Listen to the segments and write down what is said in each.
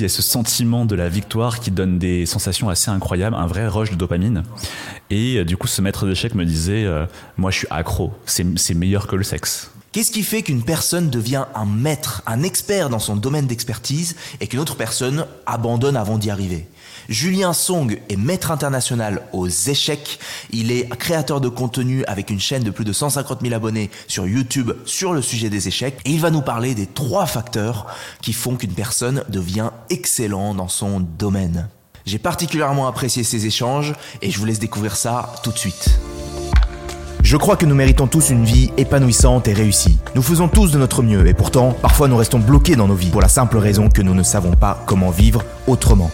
Il y a ce sentiment de la victoire qui donne des sensations assez incroyables, un vrai rush de dopamine. Et euh, du coup, ce maître d'échecs me disait, euh, moi je suis accro, c'est meilleur que le sexe. Qu'est-ce qui fait qu'une personne devient un maître, un expert dans son domaine d'expertise et qu'une autre personne abandonne avant d'y arriver? Julien Song est maître international aux échecs. Il est créateur de contenu avec une chaîne de plus de 150 000 abonnés sur YouTube sur le sujet des échecs. Et il va nous parler des trois facteurs qui font qu'une personne devient excellent dans son domaine. J'ai particulièrement apprécié ces échanges et je vous laisse découvrir ça tout de suite. Je crois que nous méritons tous une vie épanouissante et réussie. Nous faisons tous de notre mieux et pourtant, parfois nous restons bloqués dans nos vies pour la simple raison que nous ne savons pas comment vivre autrement.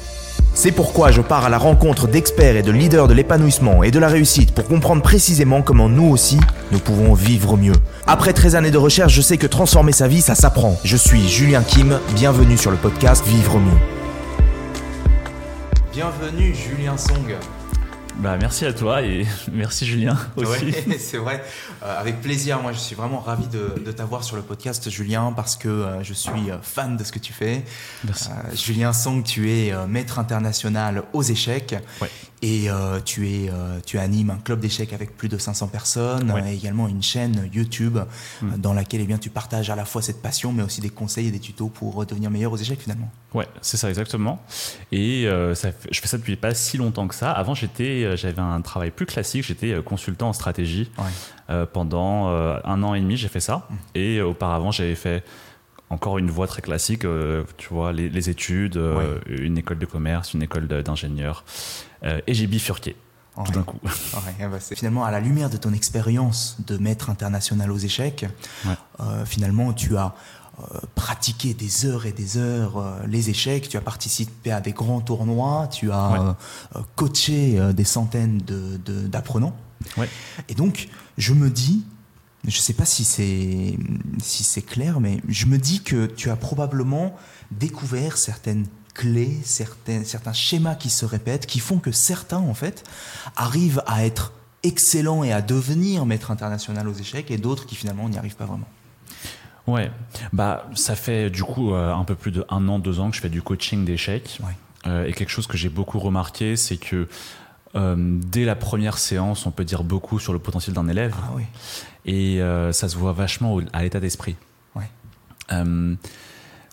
C'est pourquoi je pars à la rencontre d'experts et de leaders de l'épanouissement et de la réussite pour comprendre précisément comment nous aussi, nous pouvons vivre mieux. Après 13 années de recherche, je sais que transformer sa vie, ça s'apprend. Je suis Julien Kim, bienvenue sur le podcast Vivre mieux. Bienvenue Julien Song. Bah, merci à toi et merci Julien aussi. c'est vrai, euh, avec plaisir. Moi, je suis vraiment ravi de, t'avoir sur le podcast, Julien, parce que euh, je suis euh, fan de ce que tu fais. Merci. Julien Song, tu es maître international aux échecs. Ouais. Et euh, tu, es, euh, tu animes un club d'échecs avec plus de 500 personnes, et également une chaîne YouTube mm. dans laquelle eh bien, tu partages à la fois cette passion, mais aussi des conseils et des tutos pour devenir meilleur aux échecs finalement. Ouais, c'est ça exactement. Et euh, ça je fais ça depuis pas si longtemps que ça. Avant, j'étais, j'avais un travail plus classique. J'étais consultant en stratégie pendant un an et demi. J'ai fait ça. Mm. Et auparavant, j'avais fait encore une voie très classique, tu vois, les, études, une école de commerce, une école d'ingénieur. Euh, et j'ai bifurqué. Tout d'un coup. Ah bah, finalement, à la lumière de ton expérience de maître international aux échecs, euh, finalement, tu as euh, pratiqué des heures et des heures les échecs, tu as participé à des grands tournois, tu as coaché des centaines d'apprenants. De, Et donc, je me dis, je ne sais pas si c'est si clair, mais je me dis que tu as probablement découvert certaines clés, certains, certains schémas qui se répètent, qui font que certains, en fait, arrivent à être excellents et à devenir maître international aux échecs, et d'autres qui finalement n'y arrivent pas vraiment. Ouais, bah ça fait du coup euh, un peu plus de un an, deux ans que je fais du coaching d'échecs. Euh, et quelque chose que j'ai beaucoup remarqué, c'est que euh, dès la première séance, on peut dire beaucoup sur le potentiel d'un élève. Ah, oui. Et ça se voit vachement à l'état d'esprit. Ouais.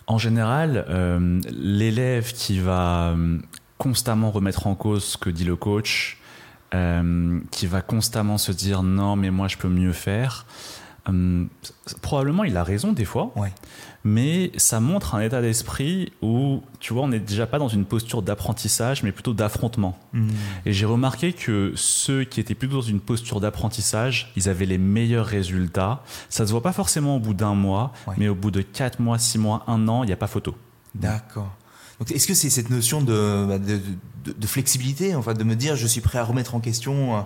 En général, euh, l'élève qui va euh, constamment remettre en cause ce que dit le coach, euh, qui va constamment se dire non mais moi je peux mieux faire, probablement il a raison des fois. Ouais mais ça montre un état d'esprit où, tu vois, on n'est déjà pas dans une posture d'apprentissage, mais plutôt d'affrontement. Hmm. Et j'ai remarqué que ceux qui étaient plutôt dans une posture d'apprentissage, ils avaient les meilleurs résultats. Ça se voit pas forcément au bout d'un mois, mais au bout de 4 mois, 6 mois, 1 an, il n'y a pas photo. D'accord. Est-ce que c'est cette notion de, bah, de, de, flexibilité, enfin, de me dire je suis prêt à remettre en question euh,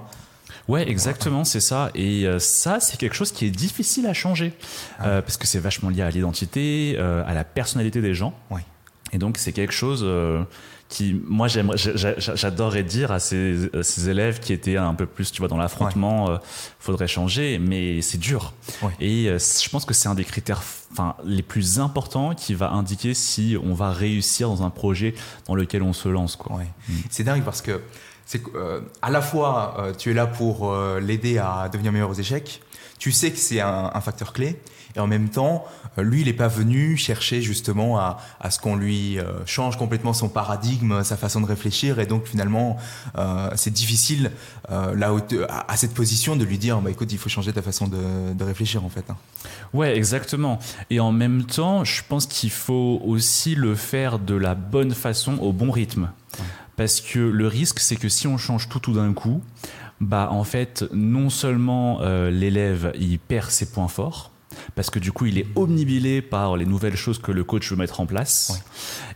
Ouais, exactement, c'est ça. Et euh, ça, c'est quelque chose qui est difficile à changer ah. euh, parce que c'est vachement lié à l'identité, euh, à la personnalité des gens. Ouais. Et donc, c'est quelque chose qui, moi, j'adorerais dire à ces, ces, élèves qui étaient un peu plus, tu vois, dans l'affrontement, faudrait changer, mais c'est dur. Et je pense que c'est un des critères, enfin, les plus importants qui va indiquer si on va réussir dans un projet dans lequel on se lance, quoi. Ouais. Mm. C'est dingue parce que c'est euh, à la fois euh, tu es là pour euh, l'aider à devenir meilleur aux échecs, tu sais que c'est un, facteur clé, et en même temps, lui, il n'est pas venu chercher justement à, ce qu'on lui change complètement son paradigme, sa façon de réfléchir, et donc finalement, c'est difficile à, cette position de lui dire, bah, écoute, il faut changer ta façon de, réfléchir en fait. Hein. Ouais, exactement. Et en même temps, je pense qu'il faut aussi le faire de la bonne façon, au bon rythme. Parce que le risque, c'est que si on change tout tout d'un coup, bah en fait, non seulement euh, l'élève il perd ses points forts, parce que du coup il est omnibilé par les nouvelles choses que le coach veut mettre en place,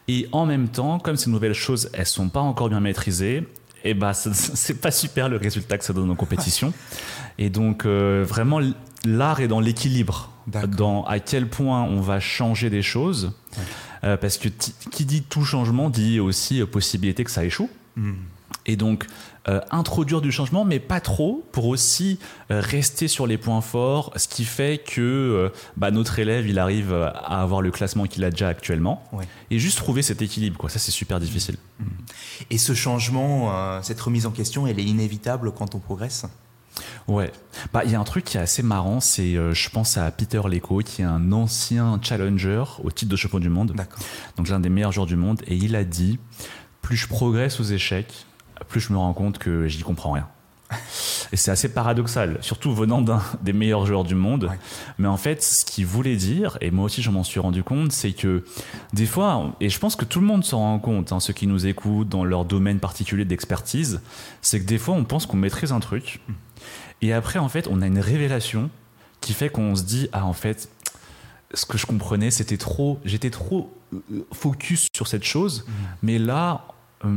et en même temps, comme ces nouvelles choses elles sont pas encore bien maîtrisées, et eh bah c'est pas super le résultat que ça donne en compétition. et donc euh, vraiment l'art est dans l'équilibre, dans à quel point on va changer des choses. Euh, parce que qui dit tout changement dit aussi euh, possibilité que ça échoue. Hmm. Et donc, euh, introduire du changement, mais pas trop, pour aussi euh, rester sur les points forts, ce qui fait que euh, bah, notre élève, il arrive à avoir le classement qu'il a déjà actuellement, et juste trouver cet équilibre. Quoi. Ça, c'est super difficile. Mmh. Et ce changement, cette remise en question, elle est inévitable quand on progresse? Ouais, bah il y a un truc qui est assez marrant, c'est je pense à Peter Leco qui est un ancien challenger au titre de champion du monde. Donc l'un des meilleurs joueurs du monde et il a dit plus je progresse aux échecs, plus je me rends compte que j'y comprends rien. Et c'est assez paradoxal, surtout venant d'un des meilleurs joueurs du monde. Mais en fait, ce qu'il voulait dire, et moi aussi je m'en suis rendu compte, c'est que des fois, et je pense que tout le monde s'en rend compte, hein, ceux qui nous écoutent dans leur domaine particulier d'expertise, c'est que des fois on pense qu'on maîtrise un truc, et après en fait on a une révélation qui fait qu'on se dit, ah en fait, ce que je comprenais, c'était trop, j'étais trop euh, focus sur cette chose, mmh. mais là, euh,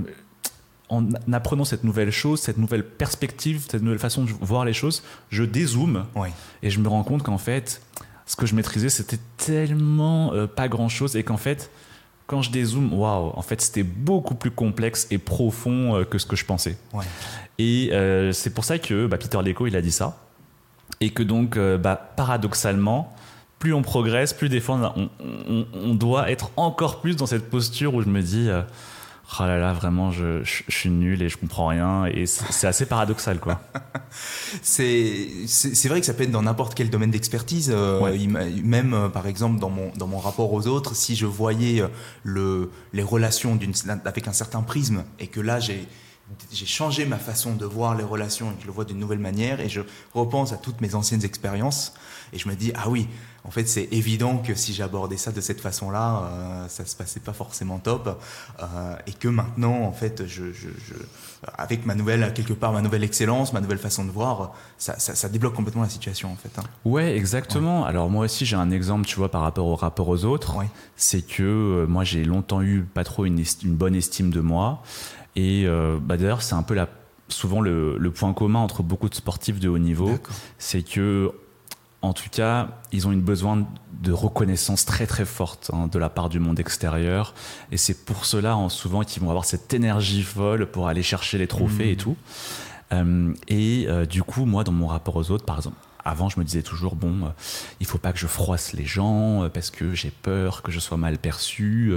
en apprenant cette nouvelle chose, cette nouvelle perspective, cette nouvelle façon de voir les choses, je dézoome et je me rends compte qu'en fait, ce que je maîtrisais, c'était tellement euh, pas grand chose et qu'en fait, quand je dézoome, waouh, en fait, c'était beaucoup plus complexe et profond euh, que ce que je pensais. Et euh, c'est pour ça que bah, Peter Leco, il a dit ça. Et que donc, bah, paradoxalement, plus on progresse, plus des fois on, on, doit être encore plus dans cette posture où je me dis oh là là, vraiment, je, suis nul et je comprends rien. Et c'est assez paradoxal, quoi. c'est vrai que ça peut être dans n'importe quel domaine d'expertise. Euh, même, euh, par exemple, dans mon, dans mon rapport aux autres, si je voyais euh, le, les relations avec un certain prisme et que là, j'ai j'ai changé ma façon de voir les relations et que je le vois d'une nouvelle manière et je repense à toutes mes anciennes expériences et je me dis ah oui en fait, c'est évident que si j'abordais ça de cette façon-là, euh, ça se passait pas forcément top, euh, et que maintenant, en fait, je, avec ma nouvelle, quelque part, ma nouvelle excellence, ma nouvelle façon de voir, ça, débloque complètement la situation, en fait. Hein. Ouais, exactement. Alors moi aussi, j'ai un exemple, tu vois, par rapport au rapport aux autres. C'est que euh, moi, j'ai longtemps eu pas trop une, bonne estime de moi, et bah, d'ailleurs, c'est un peu la souvent le, le, point commun entre beaucoup de sportifs de haut niveau, c'est que en tout cas, ils ont une besoin de reconnaissance très très forte hein, de la part du monde extérieur. Et c'est pour cela, en souvent, qu'ils vont avoir cette énergie folle pour aller chercher les trophées et mmh. tout. Euh, et euh, du coup, moi, dans mon rapport aux autres, par exemple, avant, je me disais toujours, bon, euh, il faut pas que je froisse les gens parce que j'ai peur que je sois mal perçu.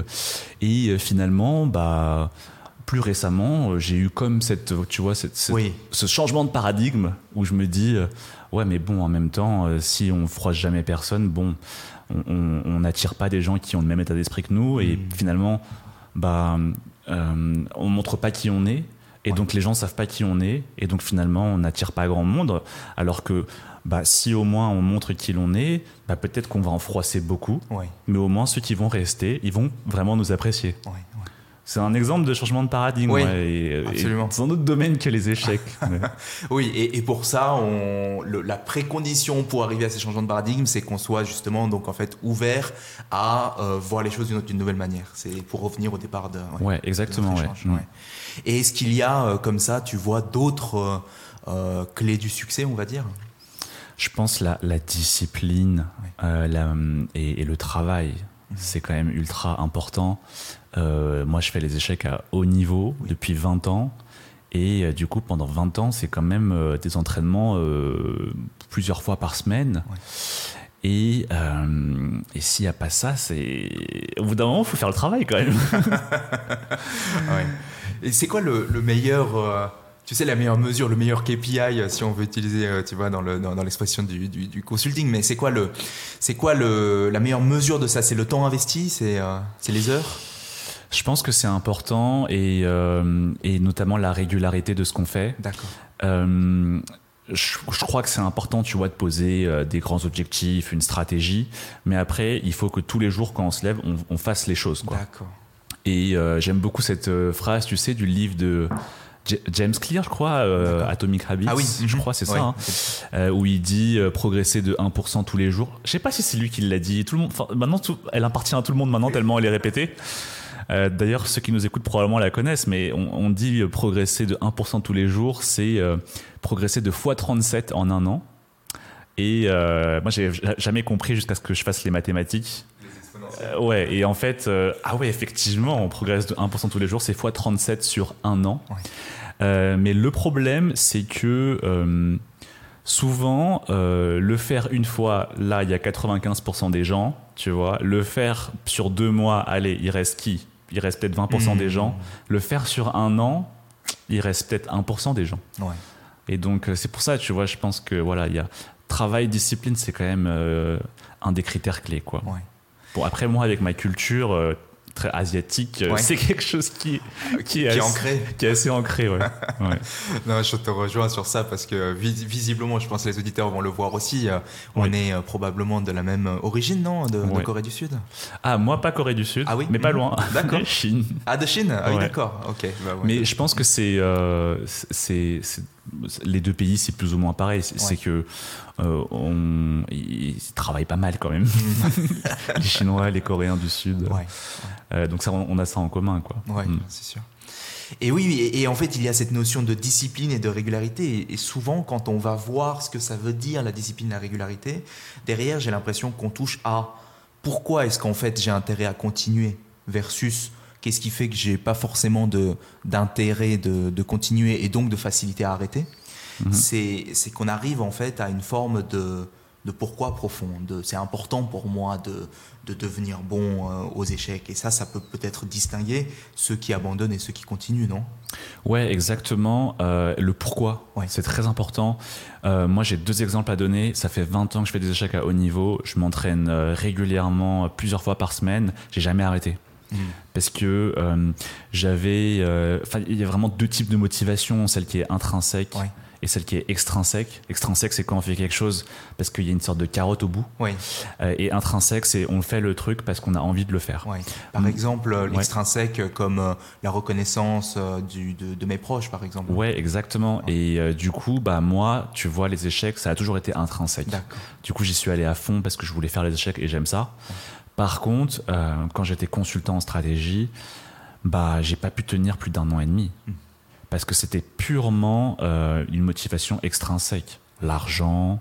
Et finalement, bah, plus récemment, j'ai eu comme cette, tu vois, cette, ce changement de paradigme où je me dis, Ouais, mais bon, en même temps, euh, si on froisse jamais personne, bon, on n'attire pas des gens qui ont le même état d'esprit que nous et mm. finalement, bah, euh, on montre pas qui on est. Et donc les gens savent pas qui on est, et donc finalement on n'attire pas grand monde. Alors que bah, si au moins on montre qui l'on est, bah, peut-être qu'on va en froisser beaucoup, mais au moins ceux qui vont rester, ils vont vraiment nous apprécier. C'est un exemple de changement de paradigme. Oui, absolument. C'est un autre domaine que les échecs. oui, et, pour ça, on, la précondition pour arriver à ces changements de paradigme, c'est qu'on soit justement donc en fait ouvert à euh, voir les choses d'une nouvelle manière. C'est pour revenir au départ de. Ouais, exactement. ouais. Et est-ce qu'il y a euh, comme ça, tu vois d'autres euh, clés du succès, on va dire? Je pense la, la discipline la, et, et, le travail. C'est quand même ultra important. Euh, moi, je fais les échecs à haut niveau depuis 20 ans. Et euh, du coup, pendant 20 ans, c'est quand même euh, des entraînements plusieurs fois par semaine. Et, et s'il n'y a pas ça, c'est. Au bout d'un moment, il faut faire le travail quand même. ouais. Et c'est quoi le, le meilleur. Tu sais, la meilleure mesure, le meilleur KPI, si on veut utiliser, tu vois, dans, le, dans, l'expression du, du, du, consulting, mais c'est quoi, le, c'est quoi le, la meilleure mesure de ça? C'est le temps investi? C'est, c'est les heures? Je pense que c'est important et, euh, et, notamment la régularité de ce qu'on fait. D'accord. Euh, je, crois que c'est important, tu vois, de poser euh, des grands objectifs, une stratégie, mais après, il faut que tous les jours, quand on se lève, on, fasse les choses. D'accord. Et j'aime beaucoup cette phrase, tu sais, du livre de James Clear, je crois, Atomic Habits. Ah oui, je crois, c'est ça. Hein. où il dit progresser de 1% tous les jours. Je sais pas si c'est lui qui l'a dit. Tout le monde, maintenant, elle appartient à tout le monde maintenant, tellement elle est répétée. Euh, d'ailleurs, ceux qui nous écoutent probablement la connaissent, mais on, dit progresser de 1% tous les jours, c'est euh, progresser de x37 en un an. Et euh, moi, j'ai jamais compris jusqu'à ce que je fasse les mathématiques. Euh, ouais, et en fait, ah ouais, effectivement, on progresse de 1% tous les jours, c'est x37 sur un an. Euh, mais le problème, c'est que euh, souvent, euh, le faire une fois, là, il y a 95% des gens, tu vois. Le faire sur deux mois, allez, il reste qui? Il reste peut-être 20% des gens. Le faire sur un an, il reste peut-être 1% des gens. Ouais. Et donc, euh, c'est pour ça, tu vois, je pense que voilà, il y a travail, discipline, c'est quand même euh, un des critères clés, quoi. Ouais. Bon, après, moi, avec ma culture euh, très asiatique, euh, Ouais. c'est quelque chose qui, qui, Qui est assez- ancré. Qui est assez ancré, ouais. ouais. Non, je te rejoins sur ça parce que vis- visiblement, je pense que les auditeurs vont le voir aussi. euh, On Oui. est euh, probablement de la même origine, non de, de Ouais. Corée du Sud? Ah, moi, pas Corée du Sud, Ah oui mais pas loin. D'accord. Chine. Ah, de Chine? Ah oui, d'accord. Ok. bah. Mais je pense que c'est, euh, c'est, c'est- les deux pays, c'est plus ou moins pareil. C'est, c'est que euh, on, ils travaillent pas mal quand même. les Chinois, les Coréens du Sud. Ouais, Euh, donc ça, on a ça en commun, quoi. ouais, Mm. c'est sûr. Et oui, et, et en fait, il y a cette notion de discipline et de régularité. Et, et souvent, quand on va voir ce que ça veut dire, la discipline et la régularité, derrière, j'ai l'impression qu'on touche à pourquoi est-ce qu'en fait j'ai intérêt à continuer versus qu'est-ce qui fait que j'ai pas forcément de, d'intérêt de, de continuer et donc de facilité à arrêter. Mhm. C'est, qu'on arrive en fait à une forme de, de pourquoi profond. C'est important pour moi de, de devenir bon euh, aux échecs. Et ça, ça peut peut-être distinguer ceux qui abandonnent et ceux qui continuent, non? Ouais, exactement. Euh, le pourquoi, Ouais. c'est très important. Euh, moi, j'ai deux exemples à donner. Ça fait 20 ans que je fais des échecs à haut niveau. Je m'entraîne régulièrement, plusieurs fois par semaine. J'ai jamais arrêté. Parce que euh, j'avais. euh, il y a vraiment deux types de motivation celle qui est intrinsèque Ouais. et celle qui est extrinsèque. Extrinsèque, c'est quand on fait quelque chose parce qu'il y a une sorte de carotte au bout. Euh, et intrinsèque, c'est on fait le truc parce qu'on a envie de le faire. ouais. Par Mm. exemple, l'extrinsèque comme la reconnaissance du, de, de mes proches, par exemple. Ouais, exactement. Et du coup, bah moi, tu vois, les échecs, ça a toujours été intrinsèque. Du coup, j'y suis allé à fond parce que je voulais faire les échecs et j'aime ça. Par contre, euh, quand j'étais consultant en stratégie, bah j'ai pas pu tenir plus d'un an et demi Mm. parce que c'était purement euh, une motivation extrinsèque, l'argent.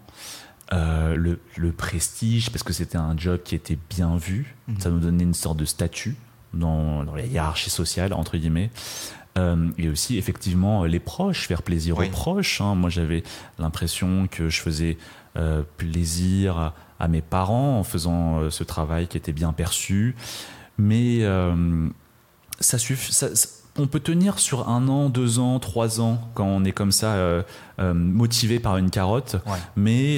euh, le, le prestige, parce que c'était un job qui était bien vu, Mhm. ça nous donnait une sorte de statut dans, dans la hiérarchie sociale, entre guillemets. Euh, et aussi, effectivement, les proches, faire plaisir Oui. aux proches. hein. Moi, j'avais l'impression que je faisais euh, plaisir à, mes parents en faisant euh, ce travail qui était bien perçu. Mais euh, ça suffit. ça- ça- on peut tenir sur un an, deux ans, trois ans quand on est comme ça euh, euh, motivé par une carotte, Ouais. mais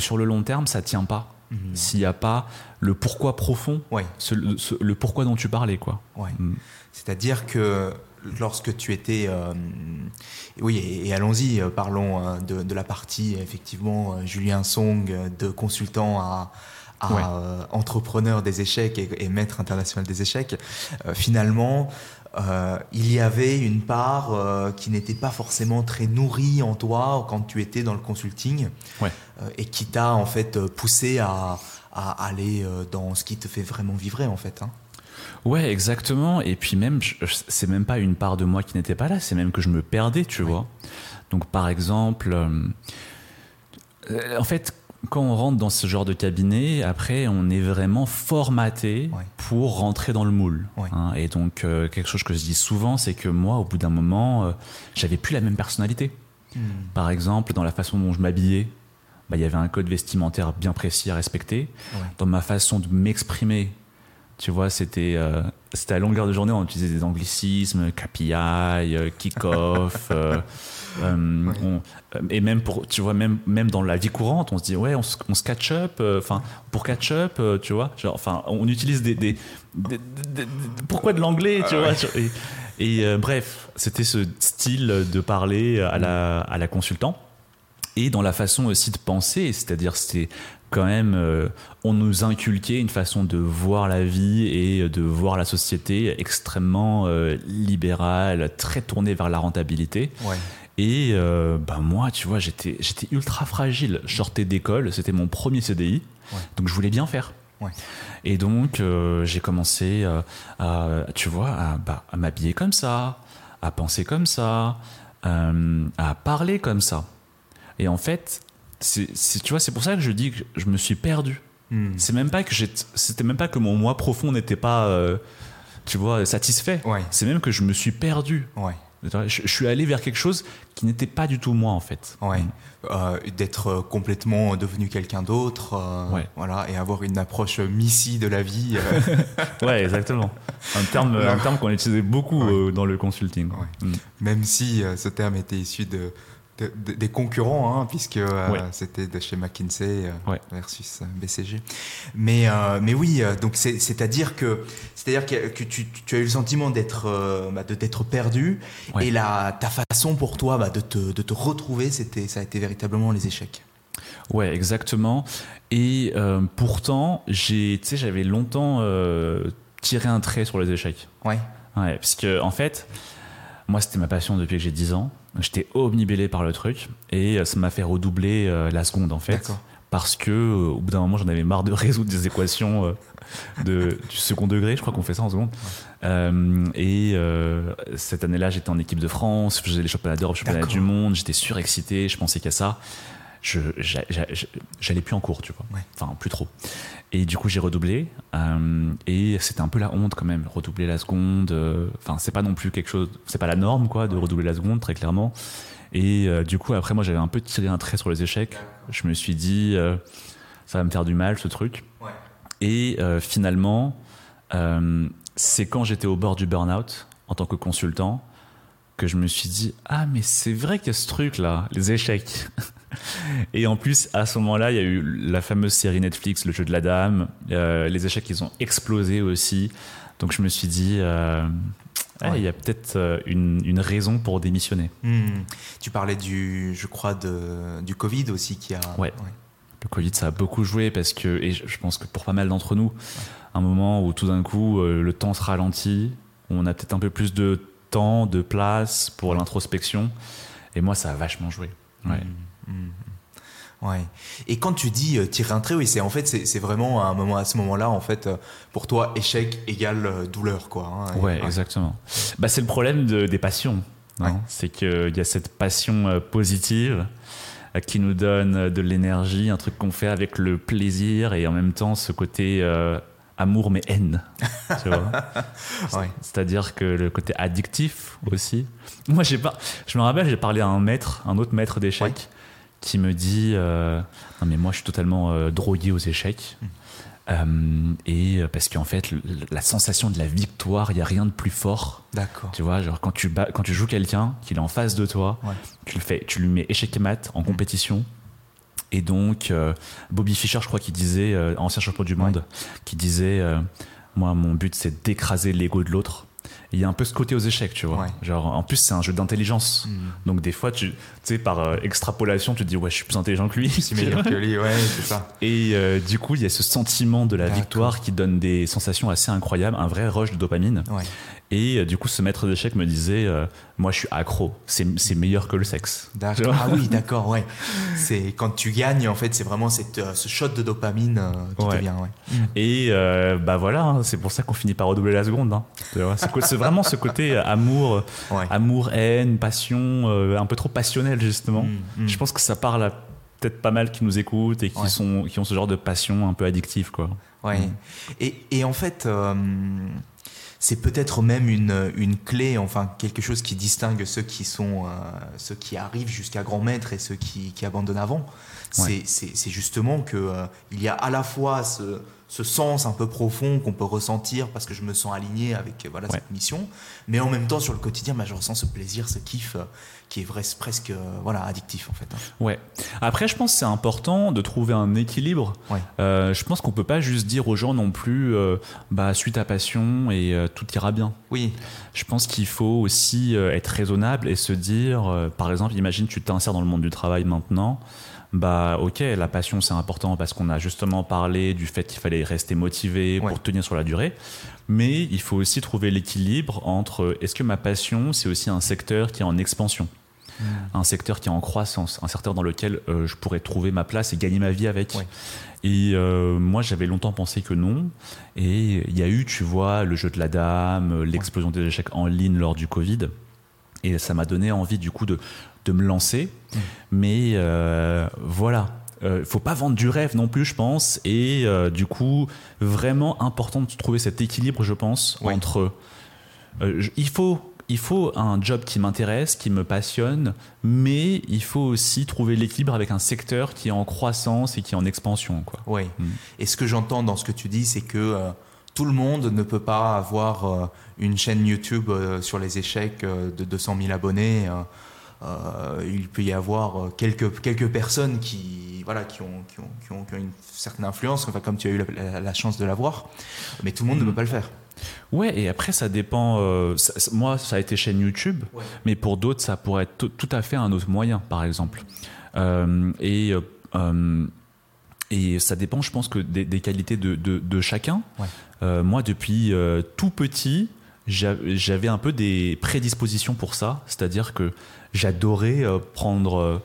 sur le long terme, ça tient pas. Mhm. S'il n'y a pas le pourquoi profond, Ouais. ce- le, ce- le pourquoi dont tu parlais, quoi. Ouais. Mm. C'est-à-dire que lorsque tu étais... euh, oui, et, et allons-y, euh, parlons euh, de, de la partie, effectivement, Julien Song, de consultant à, à, Ouais. euh, entrepreneur des échecs et, et maître international des échecs. Euh, finalement, euh, il y avait une part euh, qui n'était pas forcément très nourrie en toi quand tu étais dans le consulting Ouais. euh, et qui t'a en fait poussé à, à aller dans ce qui te fait vraiment vibrer en fait. hein. Ouais, exactement. Et puis même, c'est même pas une part de moi qui n'était pas là, c'est même que je me perdais, tu Oui. vois. Donc par exemple, euh, en fait, quand on rentre dans ce genre de cabinet, après, on est vraiment formaté pour rentrer dans le moule. Hein. Et donc, euh, quelque chose que je dis souvent, c'est que moi, au bout d'un moment, euh, j'avais plus la même personnalité. Par exemple, dans la façon dont je m'habillais, bah, il y avait un code vestimentaire bien précis à respecter. Ouais. Dans ma façon de m'exprimer, tu vois, c'était euh, c'était à longueur de journée, on utilisait des anglicismes, KPI, euh, kick-off. euh, euh, on- et même pour, tu vois, même, même dans la vie courante, on se dit, ouais, on se, on se catch up, enfin, pour catch up, tu vois, enfin, on utilise des. des, des- des- des- pourquoi de l'anglais, tu vois tu- Et, et, bref, c'était ce style de parler à la, à la consultant et dans la façon aussi de penser, c'est-à-dire c'était quand même, euh, on nous inculquait une façon de voir la vie et de voir la société extrêmement euh, libérale, très tournée vers la rentabilité. Ouais. Et euh, ben moi, tu vois, j'étais j'étais ultra fragile. Je sortais d'école, c'était mon premier CDI, Ouais. donc je voulais bien faire. Ouais. Et donc j'ai commencé, à, tu vois, à, bah, à m'habiller comme ça, à penser comme ça, à parler comme ça. Et en fait, c'est, tu vois, c'est pour ça que je dis que je me suis perdu. Hmm. C'est même pas que c'était même pas que mon moi profond n'était pas, euh, tu vois, satisfait. Ouais. C'est même que je me suis perdu. Ouais. Je, je suis allé vers quelque chose qui n'était pas du tout moi en fait. Ouais. Euh, d'être complètement devenu quelqu'un d'autre, euh, voilà, et avoir une approche Missy de la vie. euh, Ouais, exactement. Un terme, un terme qu'on utilisait beaucoup euh, dans le consulting. Ouais. Mm. même si euh, ce terme était issu de, de- de- des concurrents, hein, puisque euh, Ouais. c'était de chez McKinsey euh, Ouais. versus euh, BCG. Mais, euh, mais oui, donc c'est- c'est-à-dire que, c'est-à-dire que, que tu, tu as eu le sentiment d'être bah, de d'être perdu, Ouais. et la, ta façon pour toi bah, de, te, de te retrouver, c'était, ça a été véritablement les échecs. Ouais, exactement. Et pourtant, j'ai, tu sais, j'avais longtemps tiré un trait sur les échecs. Ouais. Ouais, parce que en fait, moi, c'était ma passion depuis que j'ai 10 ans. J'étais omnibélé par le truc et euh, ça m'a fait redoubler euh, la seconde en fait. Parce que euh, au bout d'un moment, j'en avais marre de résoudre des équations euh, de, du second degré. Je crois qu'on fait ça en seconde. Et cette année-là, j'étais en équipe de France, je faisais les championnats d'Europe, championnats du monde. J'étais surexcité, je pensais qu'à ça. Je, j'allais plus en cours, tu vois. Ouais. Enfin, plus trop. Et du coup, j'ai redoublé. euh, et c'était un peu la honte quand même, redoubler la seconde. euh, Enfin, c'est pas non plus quelque chose. C'est pas la norme, quoi, de redoubler la seconde, très clairement. Et euh, du coup, après, moi, j'avais un peu tiré un trait sur les échecs. Je me suis dit, euh, ça va me faire du mal, ce truc. Ouais. Et euh, finalement, euh, c'est quand j'étais au bord du burn-out, en tant que consultant, que je me suis dit, ah, mais c'est vrai qu'il y a ce truc-là, les échecs. Et en plus, à ce moment-là, il y a eu la fameuse série Netflix, Le jeu de la dame. Euh, les échecs, ils ont explosé aussi. Donc je me suis dit, euh, ah, Ouais. il y a peut-être euh, une, une raison pour démissionner. Hmm. Tu parlais du, je crois, de, du Covid aussi qui a. Ouais. Le Covid, ça a beaucoup joué parce que, et je pense que pour pas mal d'entre nous, un moment où tout d'un coup, le temps se ralentit, on a peut-être un peu plus de temps, de place pour l'introspection. Et moi, ça a vachement joué. Ouais. Mhm. Ouais. Et quand tu dis euh, tirer un trait, oui, c'est en fait c'est vraiment à un moment à ce moment-là en fait euh, pour toi échec égale euh, douleur quoi. hein. Et- Ouais, exactement. Bah, c'est le problème de- des passions. non Ouais. C'est qu'il y a cette passion positive qui nous donne de l'énergie, un truc qu'on fait avec le plaisir et en même temps ce côté amour mais haine. tu vois? Ouais. C'est-à-dire que le côté addictif aussi. Moi, j'ai pas. Je me rappelle, j'ai parlé à un maître, un autre maître d'échecs. Qui me dit euh, non mais moi je suis totalement euh, drogué aux échecs. Hmm. Euh, et parce qu'en fait, le- la sensation de la victoire, il y a rien de plus fort. D'accord. Tu vois, genre quand tu bats- quand tu joues quelqu'un, qu'il est en face de toi, Ouais. tu le fais, tu lui mets échec et mat en compétition. Et donc, Bobby Fischer, je crois qu'il disait, ancien champion du monde, qui disait, moi, mon but, c'est d'écraser l'ego de l'autre. Il y a un peu ce côté aux échecs, tu vois. Ouais. Genre, en plus, c'est un jeu d'intelligence. Hmm. Donc, des fois, tu sais, par euh, extrapolation, tu te dis, ouais, je suis plus intelligent que lui. C'est meilleur que lui, ouais, c'est ça. Et euh, du coup, il y a ce sentiment de la victoire qui donne des sensations assez incroyables, un vrai rush de dopamine. Ouais. Et euh, du coup, ce maître d'échecs me disait, euh, moi, je suis accro. C'est meilleur que le sexe. D'accord. Ah oui, d'accord, ouais. C'est quand tu gagnes en fait, c'est vraiment cette, euh, ce shot de dopamine qui Ouais. te vient, ouais. Et bah voilà, hein, c'est pour ça qu'on finit par redoubler la seconde. hein. C'est vraiment ce côté amour, Ouais. amour, haine, passion, un peu trop passionnel justement. Mm, mm. Je pense que ça parle à peut-être pas mal qui nous écoutent et qui sont qui ont ce genre de passion un peu addictive quoi. Ouais. Mm. Et, et en fait, c'est peut-être même une, une clé, enfin quelque chose qui distingue ceux qui sont, euh, ceux qui arrivent jusqu'à grand maître et ceux qui, qui abandonnent avant. C'est- Ouais. C'est c'est justement que euh, il y a à la fois ce, ce sens un peu profond qu'on peut ressentir parce que je me sens aligné avec euh, voilà Ouais. cette mission, mais en même temps sur le quotidien, bah, je ressens ce plaisir, ce kiff euh, qui est vrai, presque euh, voilà addictif en fait. hein. Ouais. Après, je pense que c'est important de trouver un équilibre. Ouais. Euh, je pense qu'on peut pas juste dire aux gens non plus, bah suis ta passion et tout ira bien. Oui, Je pense qu'il faut aussi être raisonnable et se dire, par exemple, imagine tu t'insères dans le monde du travail maintenant. Bah ok, la passion c'est important parce qu'on a justement parlé du fait qu'il fallait rester motivé Ouais. pour tenir sur la durée. Mais il faut aussi trouver l'équilibre entre est-ce que ma passion c'est aussi un secteur qui est en expansion, un secteur qui est en croissance, un secteur dans lequel euh, je pourrais trouver ma place et gagner ma vie avec. Et euh, moi, j'avais longtemps pensé que non. Et il y a eu, tu vois, le jeu de la dame, l'explosion des échecs en ligne lors du Covid. Et ça m'a donné envie, du coup, de, de me lancer. Mais euh, voilà. Euh, faut pas vendre du rêve non plus, je pense. Et euh, du coup, vraiment important de trouver cet équilibre, je pense, entre. euh, je- il faut il faut un job qui m'intéresse, qui me passionne, mais il faut aussi trouver l'équilibre avec un secteur qui est en croissance et qui est en expansion. Quoi. Oui. Et ce que j'entends dans ce que tu dis, c'est que euh, tout le monde ne peut pas avoir euh, une chaîne YouTube euh, sur les échecs de 200 000 abonnés. Il peut y avoir quelques, quelques personnes qui, voilà, qui, ont, qui, ont, qui, ont, qui ont une certaine influence, enfin, comme tu as eu la, chance de l'avoir, mais tout le monde ne mm. peut pas le faire. Ouais, et après, ça dépend. Euh, moi, ça a été chaîne YouTube, mais pour d'autres, ça pourrait être tout à fait un autre moyen, par exemple. Euh, et, euh, et ça dépend, je pense, que des, qualités de, de, chacun. moi, depuis tout petit, j'avais un peu des prédispositions pour ça, c'est-à-dire que j'adorais prendre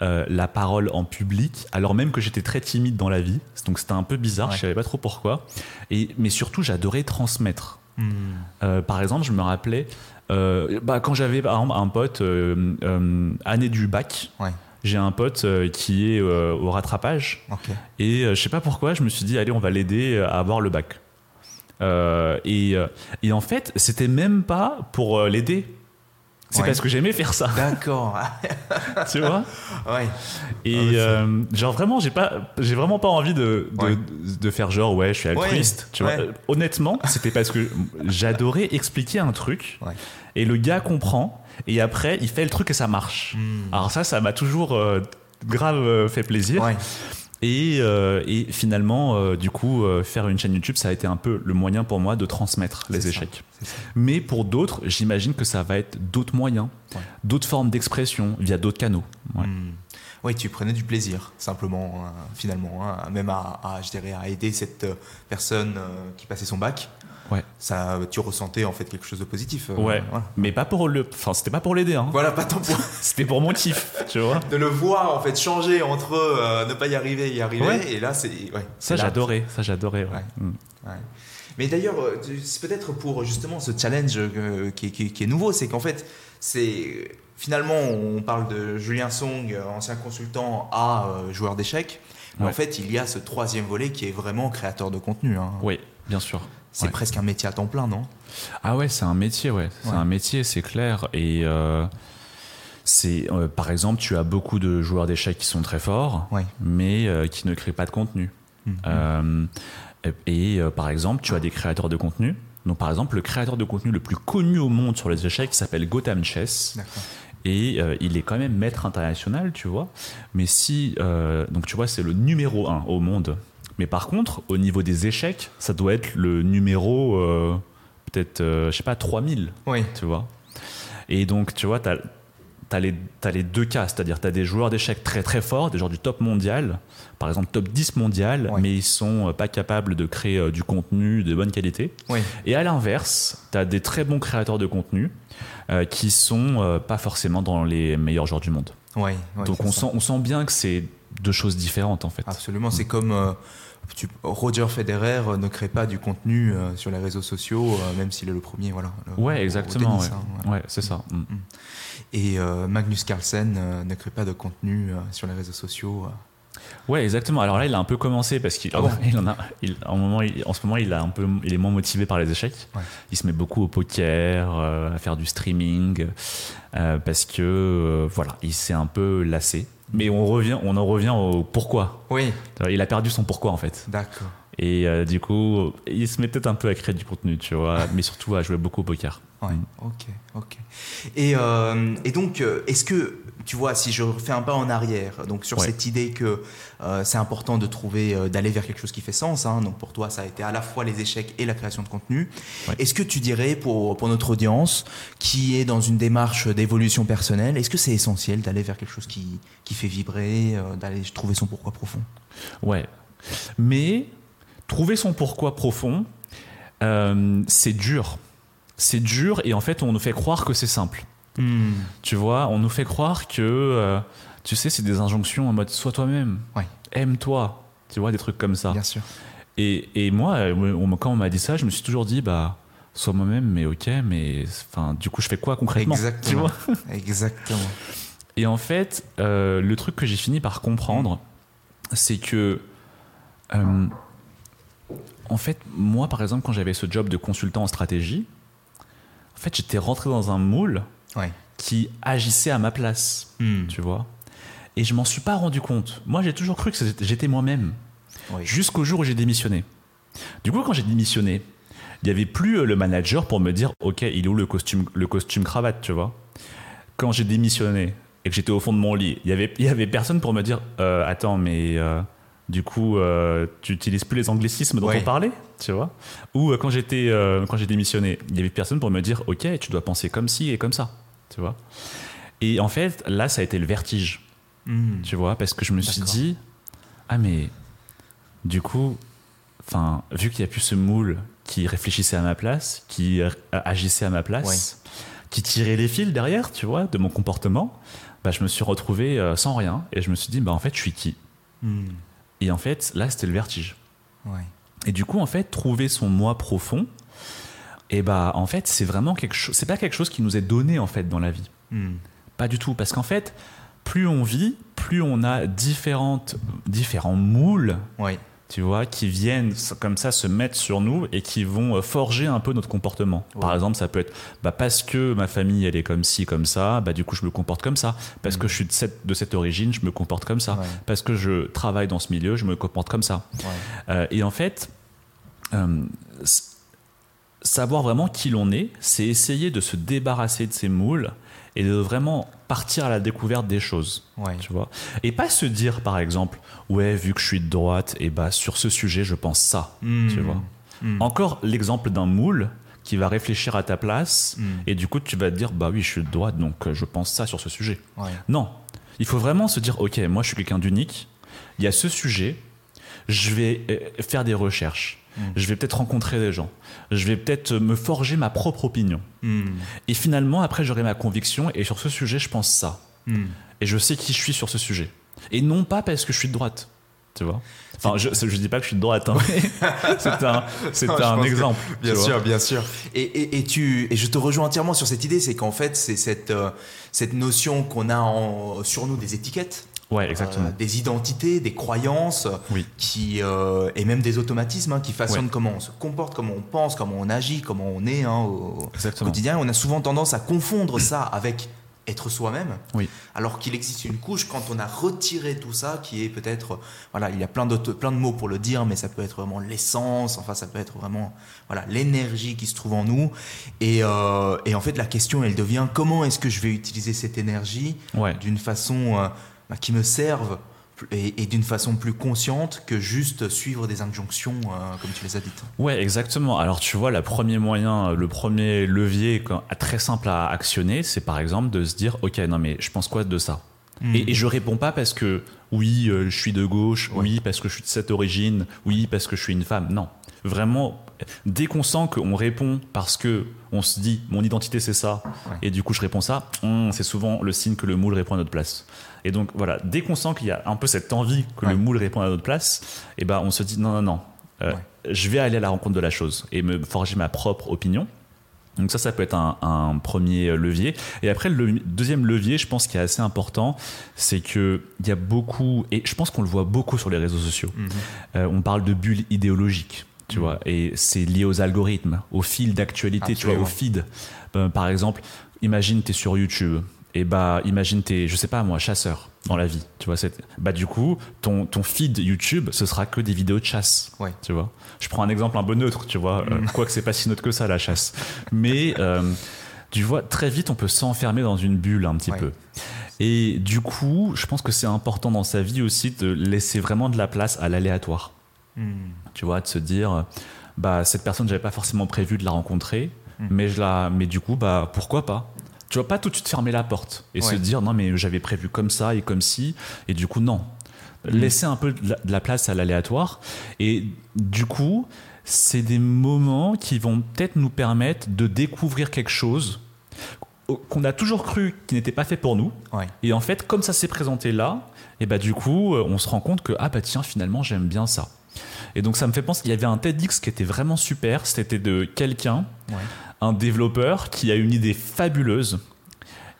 la parole en public, alors même que j'étais très timide dans la vie. Donc c'était un peu bizarre, je savais pas trop pourquoi. Et, mais surtout, j'adorais transmettre. Hmm. Euh, par exemple, je me rappelais, euh, bah, quand j'avais un pote, euh, année du bac, j'ai un pote qui est au rattrapage. Et je sais pas pourquoi, je me suis dit, allez, on va l'aider à avoir le bac. Et, et, en fait, c'était même pas pour l'aider. C'est parce que j'aimais faire ça. D'accord. tu vois? Ouais. Et ah, euh, genre vraiment, j'ai pas, j'ai vraiment pas envie de, de, de, faire genre ouais, je suis altruiste. Tu vois Honnêtement, c'était parce que j'adorais expliquer un truc et le gars comprend et après il fait le truc et ça marche. Hmm. Alors ça, ça m'a toujours euh, grave euh, fait plaisir. Et, euh, et, finalement, euh, du coup, euh, faire une chaîne YouTube, ça a été un peu le moyen pour moi de transmettre les échecs. Mais pour d'autres, j'imagine que ça va être d'autres moyens, d'autres formes d'expression via d'autres canaux. Hmm. Oui, tu prenais du plaisir, simplement, hein, finalement, hein, même à, à, je dirais, à aider cette personne qui passait son bac ouais. ça, tu ressentais en fait quelque chose de positif. Euh, ouais. Mais pas pour le, enfin c'était pas pour l'aider. Hein. Voilà, pas tant pour. c'était pour mon kiff, tu vois. De le voir en fait changer entre euh, ne pas y arriver et y arriver, et là c'est. Ouais, ça j'adorais, ça j'adorais. Mm. Mais d'ailleurs, euh, c'est peut-être pour justement ce challenge qui, qui, est nouveau, c'est qu'en fait, c'est finalement on parle de Julien Song, ancien consultant à joueur d'échecs. Mais en fait, il y a ce troisième volet qui est vraiment créateur de contenu. Hein. Oui, bien sûr. C'est presque un métier à temps plein, non? Ah ouais, c'est un métier, ouais. C'est un métier, c'est clair. Et euh, c'est, euh, par exemple, tu as beaucoup de joueurs d'échecs qui sont très forts, mais euh, qui ne créent pas de contenu. Mhm. et par exemple, tu as des créateurs de contenu. Donc, par exemple, le créateur de contenu le plus connu au monde sur les échecs s'appelle Gotham Chess. Et il est quand même maître international, tu vois. Mais si. donc, tu vois, c'est le numéro un au monde mais par contre, au niveau des échecs, ça doit être le numéro, euh, peut-être, euh, je sais pas, 3000. Oui. Tu vois Et donc, tu vois, tu as, les deux cas, c'est-à-dire tu as des joueurs d'échecs très très forts, des joueurs du top mondial, par exemple top 10 mondial, mais ils sont euh, pas capables de créer du contenu de bonne qualité. Oui. Et à l'inverse, tu as des très bons créateurs de contenu qui sont pas forcément dans les meilleurs joueurs du monde. Oui, donc on sent, on sent bien que c'est deux choses différentes en fait. Absolument, c'est comme Roger Federer euh, ne crée pas du contenu euh, sur les réseaux sociaux, euh, même s'il est le premier. Voilà, ouais, exactement. ouais. c'est ça. Mm. Mm. Et Magnus Carlsen ne crée pas de contenu sur les réseaux sociaux. Ouais, exactement. Alors là, il a un peu commencé parce qu'il ah en a, en, moment, en ce moment, il a un peu, il est moins motivé par les échecs. Il se met beaucoup au poker, à faire du streaming, parce que voilà, il s'est un peu lassé. Mais on revient, on en revient au pourquoi. Oui. Il a perdu son pourquoi en fait. D'accord. Et euh, du coup, il se met peut-être un peu à créer du contenu, tu vois, mais surtout à jouer beaucoup au poker. Ouais, ok, ok. Et, euh, et donc, euh, est-ce que, tu vois, si je fais un pas en arrière, donc sur cette idée que c'est important de trouver, d'aller vers quelque chose qui fait sens, hein, donc pour toi, ça a été à la fois les échecs et la création de contenu, est-ce que tu dirais pour, pour notre audience qui est dans une démarche d'évolution personnelle, est-ce que c'est essentiel d'aller vers quelque chose qui, qui fait vibrer, d'aller trouver son pourquoi profond? Ouais. Mais trouver son pourquoi profond, euh, c'est dur. C'est dur et en fait, on nous fait croire que c'est simple. Hmm. Tu vois, on nous fait croire que, euh, tu sais, c'est des injonctions en mode sois toi-même, aime-toi, tu vois, des trucs comme ça. Bien sûr. Et, et moi, euh, quand on m'a dit ça, je me suis toujours dit, bah, sois moi-même, mais ok, mais enfin, du coup, je fais quoi concrètement Exactement. Tu vois? Exactement. Et en fait, le truc que j'ai fini par comprendre, c'est que en fait, moi, par exemple, quand j'avais ce job de consultant en stratégie, en fait, j'étais rentré dans un moule Ouais. qui agissait à ma place, Hmm. tu vois. Et je m'en suis pas rendu compte. Moi, j'ai toujours cru que j'étais moi-même, Oui. jusqu'au jour où j'ai démissionné. Du coup, quand j'ai démissionné, il y avait plus euh, le manager pour me dire, ok, il est où le costume, le costume cravate, tu vois. Quand j'ai démissionné et que j'étais au fond de mon lit, il y avait, il y avait personne pour me dire, euh, attends, mais euh, du coup, euh, tu utilises plus les anglicismes dont Ouais. on parlait, tu vois. Ou euh, quand j'étais, euh, quand j'ai démissionné, il y avait personne pour me dire, ok, tu dois penser comme ci et comme ça, tu vois. Et en fait, là, ça a été le vertige Hmm. tu vois, parce que je me suis dit, ah mais du coup, enfin, vu qu'il n'y a plus ce moule qui réfléchissait à ma place, qui agissait à ma place, qui tirait les fils derrière, tu vois, de mon comportement, bah, je me suis retrouvé euh, sans rien et je me suis dit, bah en fait, je suis qui? Hmm. Et en fait, là, c'était le vertige. Ouais. Et du coup, en fait, trouver son moi profond, et bah en fait, c'est vraiment quelque chose, c'est pas quelque chose qui nous est donné en fait dans la vie. Hmm. Pas du tout, parce qu'en fait, plus on vit, plus on a différentes, différents moules, tu vois, qui viennent comme ça se mettre sur nous et qui vont euh, forger un peu notre comportement. Par exemple, ça peut être bah, parce que ma famille elle est comme ci, comme ça, bah, du coup je me comporte comme ça. Parce que je suis de cette, de cette origine, je me comporte comme ça. Ouais. Parce que je travaille dans ce milieu, je me comporte comme ça. Ouais. Euh, et en fait, euh, savoir vraiment qui l'on est, c'est essayer de se débarrasser de ces moules et de vraiment partir à la découverte des choses. Ouais. Tu vois Et pas se dire, par exemple, ouais, vu que je suis de droite, et bah sur ce sujet, je pense ça. Hmm. Tu vois Hmm. Encore l'exemple d'un moule qui va réfléchir à ta place, Hmm. et du coup, tu vas te dire, bah oui, je suis de droite, donc euh, je pense ça sur ce sujet. Ouais. Non, il faut vraiment se dire, ok, moi je suis quelqu'un d'unique, il y a ce sujet, je vais euh, faire des recherches, Je vais peut-être rencontrer des gens, je vais peut-être me forger ma propre opinion. Hmm. Et finalement, après, j'aurai ma conviction, et sur ce sujet, je pense ça. Hmm. Et je sais qui je suis sur ce sujet. Et non pas parce que je suis de droite. Tu vois Enfin, je, je dis pas que je suis de droite, hein, c'est un, c'est un que- exemple. Bien vois. sûr, bien sûr. Et, et, et tu, et je te rejoins entièrement sur cette idée, c'est qu'en fait, c'est cette, euh, cette notion qu'on a en, sur nous des étiquettes, Ouais, exactement. euh, des identités, des croyances, Oui. qui, euh, et même des automatismes hein, qui façonnent Ouais. comment on se comporte, comment on pense, comment on agit, comment on est hein, au Exactement. quotidien. On a souvent tendance à confondre ça avec être soi-même, Oui. alors qu'il existe une couche quand on a retiré tout ça, qui est peut-être, voilà, il y a plein, d'autres- plein de mots pour le dire, mais ça peut être vraiment l'essence, enfin ça peut être vraiment, voilà, l'énergie qui se trouve en nous. Et, euh, et en fait, la question, elle devient comment est-ce que je vais utiliser cette énergie Ouais. d'une façon bah, qui me serve et, et d'une façon plus consciente que juste suivre des injonctions euh, comme tu les as dites. Ouais, exactement. Alors, tu vois, le premier moyen, le premier levier très simple à actionner, c'est par exemple de se dire, ok, non mais je pense quoi de ça? Et, et je réponds pas parce que oui, euh, je suis de gauche, Ouais. oui, parce que je suis de cette origine, oui, parce que je suis une femme. Non, vraiment, dès qu'on sent qu'on répond parce que on se dit mon identité c'est ça, Ouais. et du coup je réponds ça, hum, c'est souvent le signe que le moule répond à notre place. Et donc voilà, dès qu'on sent qu'il y a un peu cette envie que Ouais. le moule répond à notre place, et ben on se dit non non non, euh, Ouais. je vais aller à la rencontre de la chose et me forger ma propre opinion. Donc ça, ça peut être un, un premier levier. Et après, le deuxième levier, je pense qui est assez important, c'est que il y a beaucoup, et je pense qu'on le voit beaucoup sur les réseaux sociaux. Mhm. Euh, on parle de bulles idéologiques, tu vois, et c'est lié aux algorithmes, au fil d'actualité, tu vois, au feed. Euh, par exemple, imagine tu es sur YouTube, et bah imagine t'es, je sais pas moi, chasseur dans la vie, tu vois, bah du coup, ton, ton feed YouTube, ce sera que des vidéos de chasse, Ouais. tu vois. Je prends un exemple un peu neutre, tu vois, euh, quoique c'est pas si neutre que ça la chasse, mais euh, tu vois, très vite on peut s'enfermer dans une bulle un petit Ouais. peu. Et du coup, je pense que c'est important dans sa vie aussi de laisser vraiment de la place à l'aléatoire Hmm. Tu vois, de se dire, bah cette personne, j'avais pas forcément prévu de la rencontrer, Mm. mais je la, mais du coup, bah pourquoi pas? Tu vois, pas tout de suite fermer la porte et se dire non mais j'avais prévu comme ça et comme si, et du coup non. Mm. Laisser un peu de la, place à l'aléatoire et du coup, c'est des moments qui vont peut-être nous permettre de découvrir quelque chose qu'on a toujours cru qui n'était pas fait pour nous. Ouais. Et en fait, comme ça s'est présenté là, et bah du coup, euh, on se rend compte que ah bah tiens, finalement, j'aime bien ça. Et donc ça me fait penser qu'il y avait un TEDx qui était vraiment super. C'était de quelqu'un, Ouais. un développeur qui a une idée fabuleuse.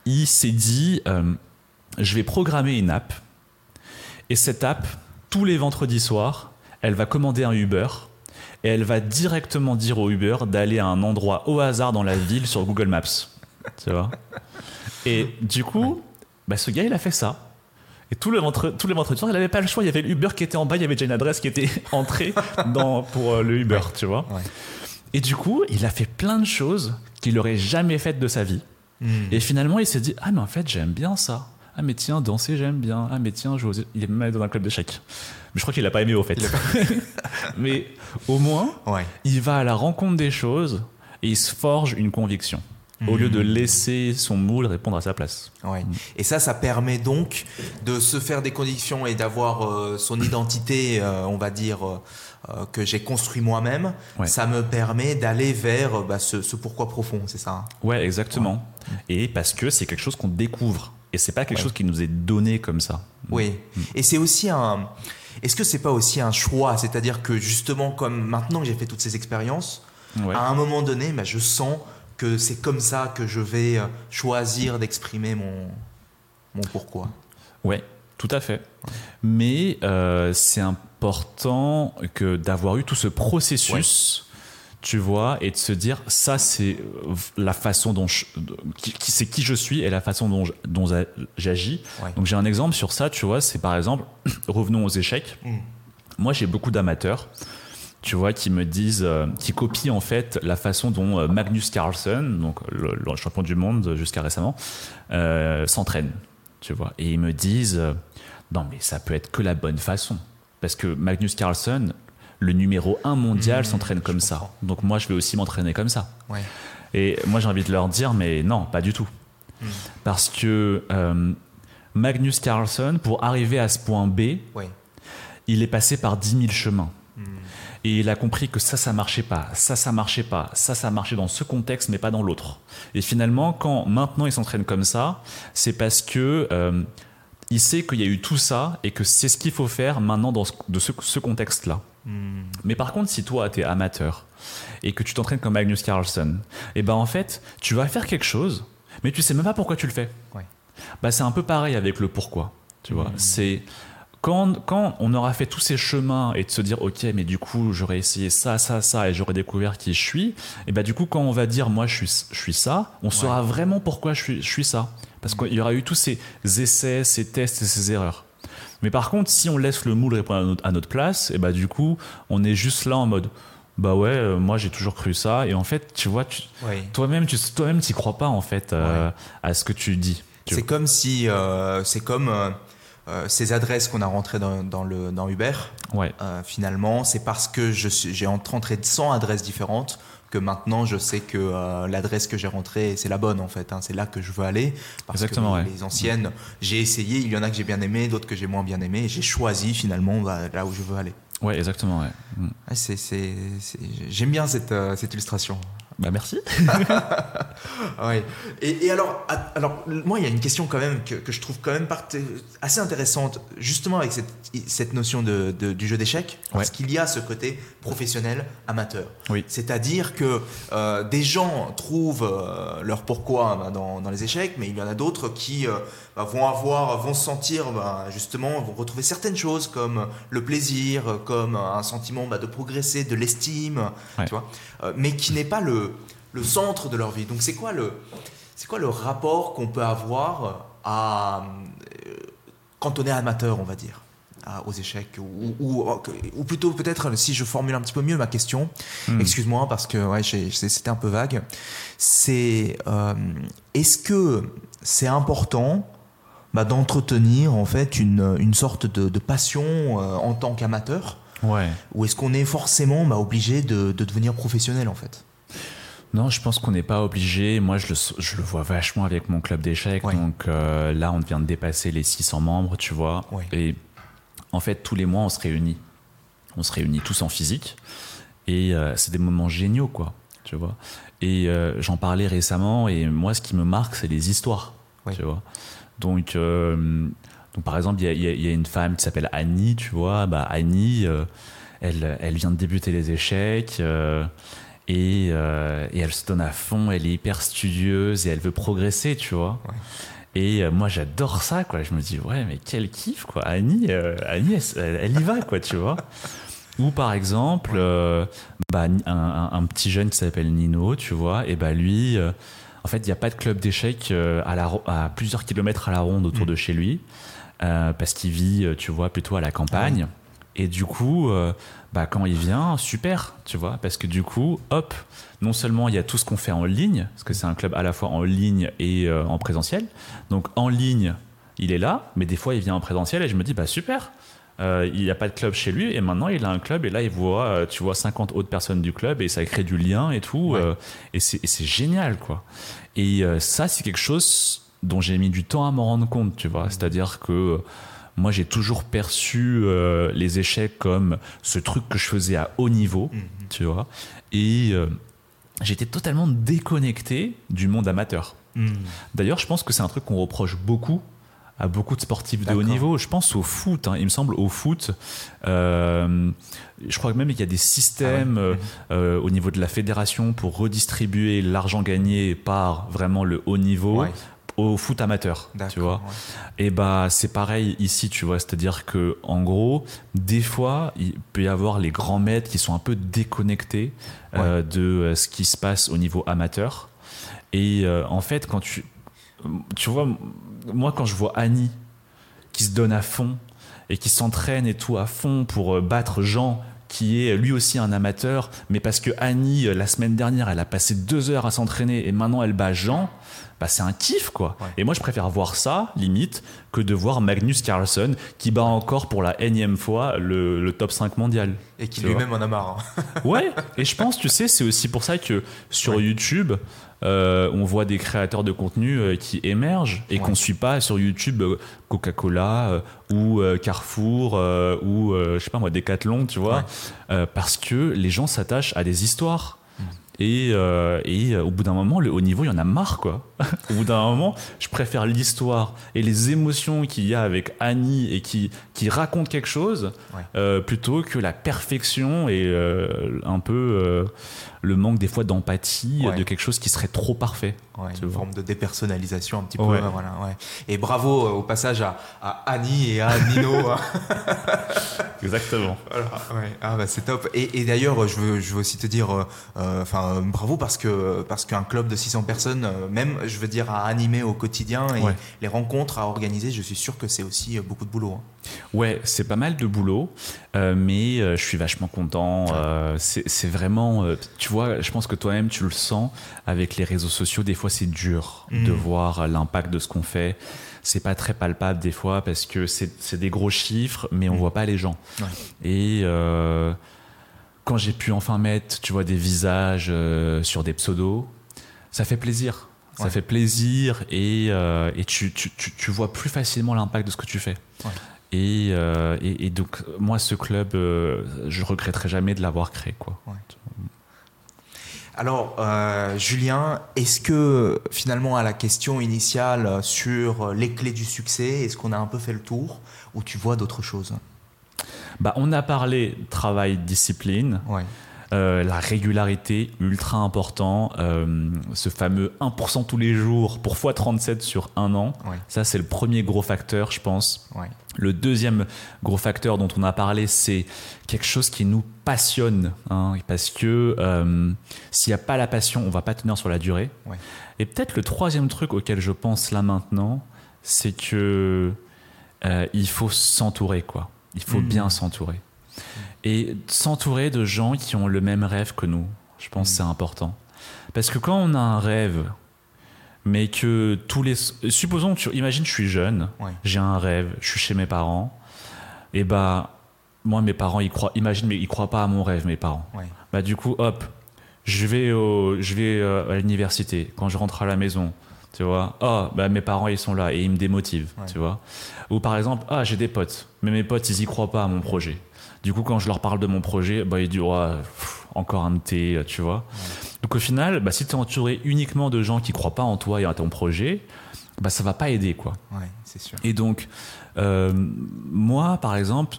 Il s'est dit, euh, je vais programmer une app. Et cette app, tous les vendredis soirs, elle va commander un Uber. et elle va directement dire au Uber d'aller à un endroit au hasard dans la ville sur Google Maps. Tu vois? Et du coup, bah, ce gars, il a fait ça. Et tous les, tous les vendredis il n'avait pas le choix. Il y avait le Uber qui était en bas, il y avait déjà une adresse qui était entrée dans, pour euh, le Uber, tu vois. Et du coup, il a fait plein de choses qu'il n'aurait jamais faites de sa vie. Hmm. Et finalement, il s'est dit Ah, mais en fait, j'aime bien ça. Ah, mais tiens, danser, j'aime bien. Ah, mais tiens, je... il est même dans un club d'échecs. Mais je crois qu'il n'a pas aimé au fait. mais au moins, il va à la rencontre des choses et il se forge une conviction au lieu de hmm. laisser son moule répondre à sa place. Ouais. Et ça, ça permet donc de se faire des conditions et d'avoir euh, son identité, euh, on va dire, euh, que j'ai construit moi-même. Ça me permet d'aller vers bah, ce, pourquoi profond, c'est ça hein? Ouais, exactement. Et parce que c'est quelque chose qu'on découvre. Et c'est pas quelque chose qui nous est donné comme ça. Oui. Hmm. Et c'est aussi un. Est-ce que c'est pas aussi un choix? C'est-à-dire que justement, comme maintenant que j'ai fait toutes ces expériences, à un moment donné, bah, je sens que c'est comme ça que je vais euh, choisir d'exprimer mon, mon pourquoi. Ouais, tout à fait. Mais euh, c'est important que d'avoir eu tout ce processus, tu vois, et de se dire ça c'est euh, la façon dont je, c'est qui je suis et la façon dont, dont j'agis. Donc j'ai un exemple sur ça, tu vois, c'est par exemple revenons aux échecs. Mm. Moi j'ai beaucoup d'amateurs tu vois, qui me disent, euh, qui copient en fait la façon dont euh, Magnus Carlsen, donc le, champion du monde jusqu'à récemment, euh, s'entraîne, tu vois. Et ils me disent, non mais ça peut être que la bonne façon, parce que Magnus Carlsen, le numéro un mondial, mmh, s'entraîne comme ça. Donc moi, je vais aussi m'entraîner comme ça. Et moi, j'ai envie de leur dire, mais non, pas du tout, mmh. parce que Magnus Carlsen, pour arriver à ce point B, il est passé par 10 000 chemins. Et il a compris que ça, ça marchait pas, ça, ça marchait pas, ça, ça marchait dans ce contexte, mais pas dans l'autre. Et finalement, quand maintenant il s'entraîne comme ça, c'est parce que euh, il sait qu'il y a eu tout ça et que c'est ce qu'il faut faire maintenant dans ce, de ce, contexte-là. Hmm. Mais par contre, si toi, tu es amateur et que tu t'entraînes comme Magnus Carlsen, et eh ben en fait, tu vas faire quelque chose, mais tu sais même pas pourquoi tu le fais. Bah, c'est un peu pareil avec le pourquoi. Tu vois, hmm. c'est quand, on aura fait tous ces chemins et de se dire, ok, mais du coup, j'aurais essayé ça, ça, ça, et j'aurais découvert qui je suis, et bah du coup, quand on va dire, moi, je suis, je suis ça, on saura vraiment pourquoi je suis, je suis ça. Parce qu'il y aura eu tous ces essais, ces tests et ces erreurs. Mais par contre, si on laisse le moule répondre à notre, place, et bah du coup, on est juste là en mode, bah ouais, euh, moi j'ai toujours cru ça. Et en fait, tu vois, toi-même, tu toi-même, t'y crois pas en fait euh, à ce que tu dis. C'est comme si, euh, c'est comme euh, ces adresses qu'on a rentrées dans, le, dans Uber, ouais. Euh, finalement, c'est parce que j'ai rentré 100 adresses différentes que maintenant je sais que euh, l'adresse que j'ai rentrée c'est la bonne en fait hein. c'est là que je veux aller parce Exactement, que les anciennes j'ai essayé il y en a que j'ai bien aimé d'autres que j'ai moins bien aimé et j'ai choisi finalement bah, là où je veux aller ouais exactement ouais. Mm. j'aime bien cette, cette illustration bah merci. ouais. Et, alors, alors, moi, il y a une question quand même que, je trouve quand même assez intéressante, justement avec cette, cette notion de, du jeu d'échecs, parce qu'il y a ce côté professionnel amateur. Oui. C'est-à-dire que euh, des gens trouvent euh, leur pourquoi bah, dans, dans, les échecs, mais il y en a d'autres qui euh, bah, vont avoir, vont se sentir bah, justement, vont retrouver certaines choses comme le plaisir, comme un sentiment de progresser, de l'estime, tu vois, mais qui n'est pas le le, centre de leur vie. Donc c'est quoi le, c'est quoi le rapport qu'on peut avoir à, euh, quand on est amateur, on va dire aux échecs ou, ou, plutôt peut-être si je formule un petit peu mieux ma question hmm. excuse-moi parce que ouais, c'était un peu vague c'est euh, est-ce que c'est important bah, d'entretenir en fait une, une sorte de, passion euh, en tant qu'amateur? Ouais. ou est-ce qu'on est forcément bah, obligé de, de devenir professionnel en fait? Non, je pense qu'on n'est pas obligé. Moi, je le, je le, vois vachement avec mon club d'échecs. Donc euh, là, on vient de dépasser les 600 membres, tu vois. Et en fait, tous les mois, on se réunit. On se réunit tous en physique. Et euh, c'est des moments géniaux, quoi. Tu vois. Et euh, j'en parlais récemment. Et moi, ce qui me marque, c'est les histoires. Tu vois. Donc, donc, par exemple, il y, y, a une femme qui s'appelle Annie, tu vois. Bah, Annie, elle, elle vient de débuter les échecs. Euh, et, elle se donne à fond, elle est hyper studieuse et elle veut progresser, tu vois. Et euh, moi, j'adore ça, quoi. Je me dis, ouais, mais quel kiff, quoi. Annie, euh, Annie elle, y va, quoi, tu vois. Ou par exemple, bah, un, un- un petit jeune qui s'appelle Nino, tu vois, et bah lui, en fait, il n'y a pas de club d'échecs à, la ro- à plusieurs kilomètres à la ronde autour Mm. de chez lui, parce qu'il vit, tu vois, plutôt à la campagne. Et du coup, euh, bah, quand il vient, super, tu vois, parce que du coup, hop, non seulement il y a tout ce qu'on fait en ligne, parce que c'est un club à la fois en ligne et euh, en présentiel. Donc en ligne, il est là, mais des fois il vient en présentiel et je me dis, bah super, euh, il n'y a pas de club chez lui et maintenant il a un club et là il voit, euh, tu vois, 50 autres personnes du club et ça crée du lien et tout. Ouais. euh, et c'est génial, quoi. Et ça, c'est quelque chose dont j'ai mis du temps à m'en rendre compte, tu vois. C'est-à-dire que moi, j'ai toujours perçu euh, les échecs comme ce truc que je faisais à haut niveau, tu vois. Et euh, j'étais totalement déconnecté du monde amateur. Hmm. D'ailleurs, je pense que c'est un truc qu'on reproche beaucoup à beaucoup de sportifs de haut niveau. Je pense au foot. hein. Il me semble au foot. euh, je crois que même qu'il y a des systèmes Ah ouais. euh, au niveau de la fédération pour redistribuer l'argent gagné par vraiment le haut niveau Ouais. Au foot amateur. Tu vois. ouais. Et bah c'est pareil ici, tu vois, c'est-à-dire que en gros, des fois, il peut y avoir les grands maîtres qui sont un peu déconnectés euh, de euh, ce qui se passe au niveau amateur. Et euh, en fait, quand tu tu vois, moi quand je vois Annie qui se donne à fond et qui s'entraîne et tout à fond pour battre Jean qui est lui aussi un amateur, mais parce que Annie, la semaine dernière, elle a passé deux heures à s'entraîner et maintenant elle bat Jean, bah c'est un kiff quoi. Ouais. Et moi je préfère voir ça, limite, que de voir Magnus Carlsen qui bat encore pour la énième fois le, le top 5 mondial. Et qui lui-même en a marre. hein. Ouais, et je pense, tu sais, c'est aussi pour ça que sur YouTube, euh, on voit des créateurs de contenu euh, qui émergent et Ouais. qu'on suit pas sur YouTube euh, Coca-Cola ou Carrefour ou je sais pas moi Decathlon, tu vois, Ouais. Parce que les gens s'attachent à des histoires. Et, euh, et euh, au bout d'un moment, le haut niveau, il y en a marre, quoi. au bout d'un moment, je préfère l'histoire et les émotions qu'il y a avec Annie et qui, qui raconte quelque chose Ouais. euh, plutôt que la perfection et euh, un peu euh, le manque des fois d'empathie Ouais. de quelque chose qui serait trop parfait. Ouais, une vois. forme de dépersonnalisation un petit peu. Ouais. euh, Voilà. Et bravo euh, au passage à, à Annie et à Nino. hein. Exactement. Voilà. Ah bah c'est top. Et, et d'ailleurs, je veux, je veux aussi te dire, euh, euh, enfin, euh, bravo parce que parce qu'un club de 600 personnes, euh, même, je veux dire, à animer au quotidien et les rencontres à organiser, je suis sûr que c'est aussi euh, beaucoup de boulot. hein. Ouais, c'est pas mal de boulot, euh, mais euh, je suis vachement content. euh, c'est vraiment, euh, tu vois, je pense que toi-même tu le sens avec les réseaux sociaux. Des fois, c'est dur Mhm. de voir l'impact de ce qu'on fait. C'est pas très palpable des fois parce que c'est des gros chiffres, mais on Mhm. voit pas les gens. Ouais. Et euh, quand j'ai pu enfin mettre, tu vois, des visages euh, sur des pseudos, ça fait plaisir. Ça Ouais. fait plaisir et, euh, et tu, tu, tu, tu vois plus facilement l'impact de ce que tu fais. Ouais. Et, euh, et, et donc, moi, ce club, euh, je regretterai jamais de l'avoir créé. Quoi. Alors, euh, Julien, est-ce que finalement à la question initiale sur les clés du succès, est-ce qu'on a un peu fait le tour ou tu vois d'autres choses? Bah, on a parlé travail, discipline, Ouais. euh, la régularité, ultra important, euh, ce fameux 1% tous les jours pour x37 sur un an. Ouais. Ça, c'est le premier gros facteur, je pense. Ouais. Le deuxième gros facteur dont on a parlé, c'est quelque chose qui nous passionne. hein, parce que euh, s'il n'y a pas la passion, on va pas tenir sur la durée. Ouais. Et peut-être le troisième truc auquel je pense là maintenant, c'est que euh, il faut s'entourer, quoi. Il faut Mhm. bien s'entourer. Et s'entourer de gens qui ont le même rêve que nous. Je pense que Mhm. c'est important. Parce que quand on a un rêve, mais que tous les... Supposons, que tu... imagine, je suis jeune, Ouais. j'ai un rêve, je suis chez mes parents, et bah, moi, mes parents, ils croient, imagine, mais ils croient pas à mon rêve, mes parents. Ouais. Bah, du coup, hop, je vais, au, je vais euh, à l'université, quand je rentre à la maison, tu vois, ah, bah, mes parents, ils sont là, et ils me démotivent, Ouais. tu vois. Ou par exemple, ah, j'ai des potes, mais mes potes, ils y croient pas à mon projet. Du coup, quand je leur parle de mon projet, bah, ils disent, Ouais, pff, encore un de tes, tu vois. Donc au final, bah, si tu es entouré uniquement de gens qui croient pas en toi et à ton projet, bah, ça va pas aider, quoi. Ouais, c'est sûr. Et donc, euh, moi, par exemple,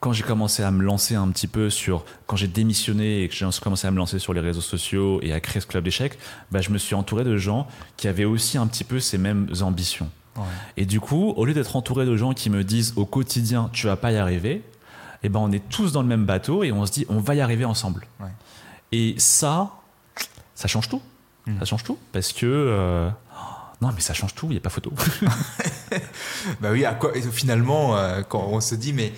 quand j'ai commencé à me lancer un petit peu sur, quand j'ai démissionné et que j'ai commencé à me lancer sur les réseaux sociaux et à créer ce club d'échecs, bah, je me suis entouré de gens qui avaient aussi un petit peu ces mêmes ambitions. Ouais. Et du coup, au lieu d'être entouré de gens qui me disent au quotidien, tu vas pas y arriver, et ben on est tous dans le même bateau et on se dit on va y arriver ensemble. Ouais. Et ça, ça change tout. Mm. Ça change tout parce que euh, non mais ça change tout, il n'y a pas photo. Bah oui, à quoi, finalement, euh, quand on se dit, mais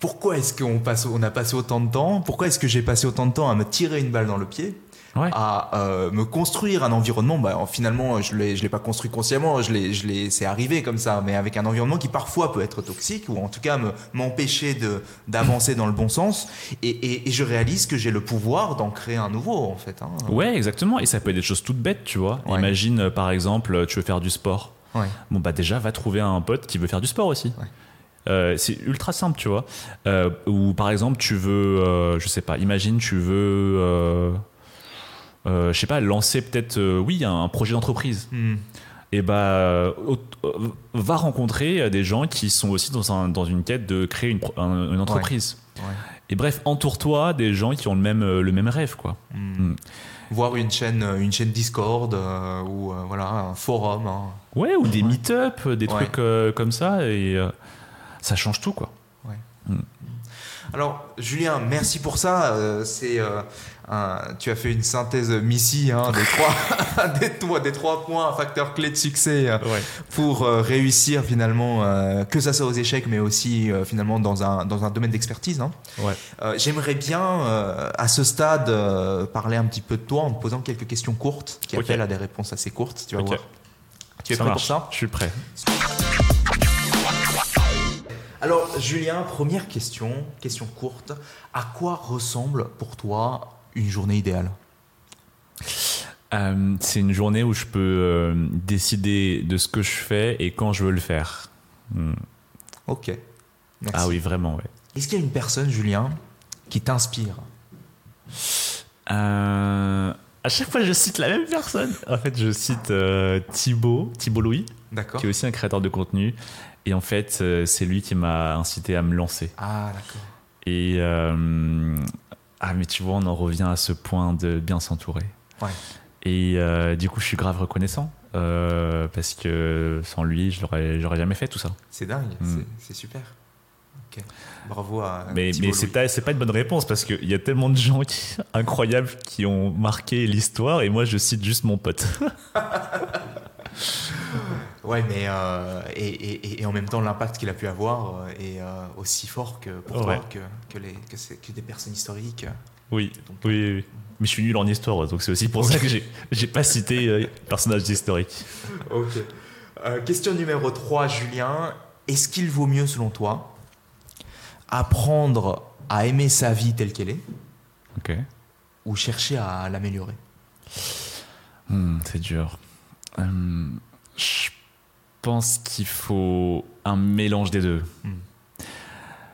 pourquoi est-ce qu'on passe, on a passé autant de temps? Pourquoi est-ce que j'ai passé autant de temps à me tirer une balle dans le pied? Ouais. à euh, me construire un environnement. Bah, finalement, je l'ai, je l'ai pas construit consciemment. Je l'ai, je l'ai, c'est arrivé comme ça, mais avec un environnement qui parfois peut être toxique ou en tout cas me, m'empêcher de d'avancer dans le bon sens. Et, et, et je réalise que j'ai le pouvoir d'en créer un nouveau en fait. hein. Ouais, exactement. Et ça peut être des choses toutes bêtes, tu vois. Ouais. Imagine, euh, par exemple, tu veux faire du sport. Ouais. Bon, bah déjà, va trouver un pote qui veut faire du sport aussi. Ouais. Euh, c'est ultra simple, tu vois. Euh, ou par exemple, tu veux, euh, je sais pas, imagine, tu veux, je sais pas, lancer peut-être, euh, oui, un, un projet d'entreprise. Hmm. Et bah, euh, euh, va rencontrer euh, des gens qui sont aussi dans, un- dans une quête de créer une, entreprise. Ouais. Et bref, entoure-toi des gens qui ont le même, euh, le même rêve, quoi. Hmm. Mm. Voir une chaîne, euh, une chaîne Discord euh, ou euh, voilà un forum. hein. Ouais, ou des Ouais. meet-up, des trucs euh, comme ça, et euh, ça change tout, quoi. Alors, Julien, merci pour ça. Euh, c'est, euh, un- tu as fait une synthèse Missy hein, des, trois, des, trois, des trois points, facteurs clés de succès euh, pour euh, réussir finalement, euh, que ça soit aux échecs, mais aussi euh, finalement dans un, dans un domaine d'expertise. hein. Ouais. J'aimerais bien, à ce stade, parler un petit peu de toi en te posant quelques questions courtes qui appellent à des réponses assez courtes. Tu vas Ok. voir. Tu es Ça prêt marche. pour ça? Je suis prêt. Alors, Julien, première question, question courte. À quoi ressemble pour toi une journée idéale Euh, c'est une journée où je peux euh, décider de ce que je fais et quand je veux le faire. Hmm. Ok. Merci. Ah oui, vraiment, ouais. Est-ce qu'il y a une personne, Julien, qui t'inspire? Euh, à chaque fois, je cite la même personne. En fait, je cite Thibaut, Thibaut Louis, qui est aussi un créateur de contenu. Et en fait, c'est lui qui m'a incité à me lancer. Ah, d'accord. Et euh, ah, mais tu vois, on en revient à ce point de bien s'entourer. Ouais. Et euh, du coup, je suis grave reconnaissant euh, parce que sans lui, je j'aurais jamais fait tout ça. C'est dingue, Hmm. c'est- super. Ok. Bravo à Mais, mais c'est, pas, c'est pas une bonne réponse parce qu'il y a tellement de gens qui, incroyables qui ont marqué l'histoire et moi, je cite juste mon pote. Ouais, mais euh, et, et- et en même temps, l'impact qu'il a pu avoir euh, est euh, aussi fort que pour toi que, que, les, que, des personnes historiques. Oui, Donc, oui, oui. Mais je suis nul en histoire, donc c'est aussi pour ça que j'ai, j'ai pas cité euh, personnages historiques. Ok. Question numéro 3, Julien. Est-ce qu'il vaut mieux, selon toi, apprendre à aimer sa vie telle qu'elle est ou chercher à l'améliorer? Hmm, c'est dur. Hum, je pense qu'il faut un mélange des deux. Hmm.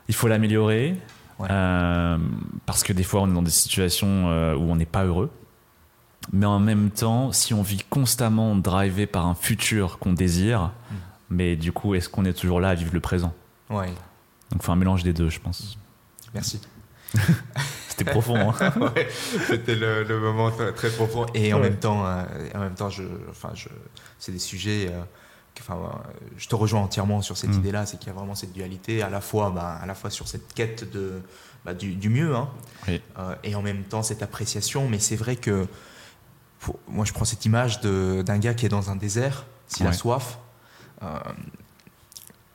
Il faut l'améliorer Ouais. euh, parce que des fois on est dans des situations euh, où on n'est pas heureux. Mais en même temps, si on vit constamment drivé par un futur qu'on désire, Hmm. mais du coup, est-ce qu'on est toujours là à vivre le présent? Ouais, Donc, il faut un mélange des deux, je pense. merci. C'était profond. Hein Ouais, C'était le, le moment très, très profond. Et en Ouais. même temps, euh, en même temps, je, enfin, je, c'est des sujets. euh, que, enfin, euh, je te rejoins entièrement sur cette Mm. idée-là, c'est qu'il y a vraiment cette dualité, à la fois, bah, à la fois sur cette quête de, bah, du, du mieux, hein, Oui. euh, et en même temps cette appréciation. Mais c'est vrai que, pour- moi, je prends cette image de- d'un gars qui est dans un désert, s'il a soif. euh,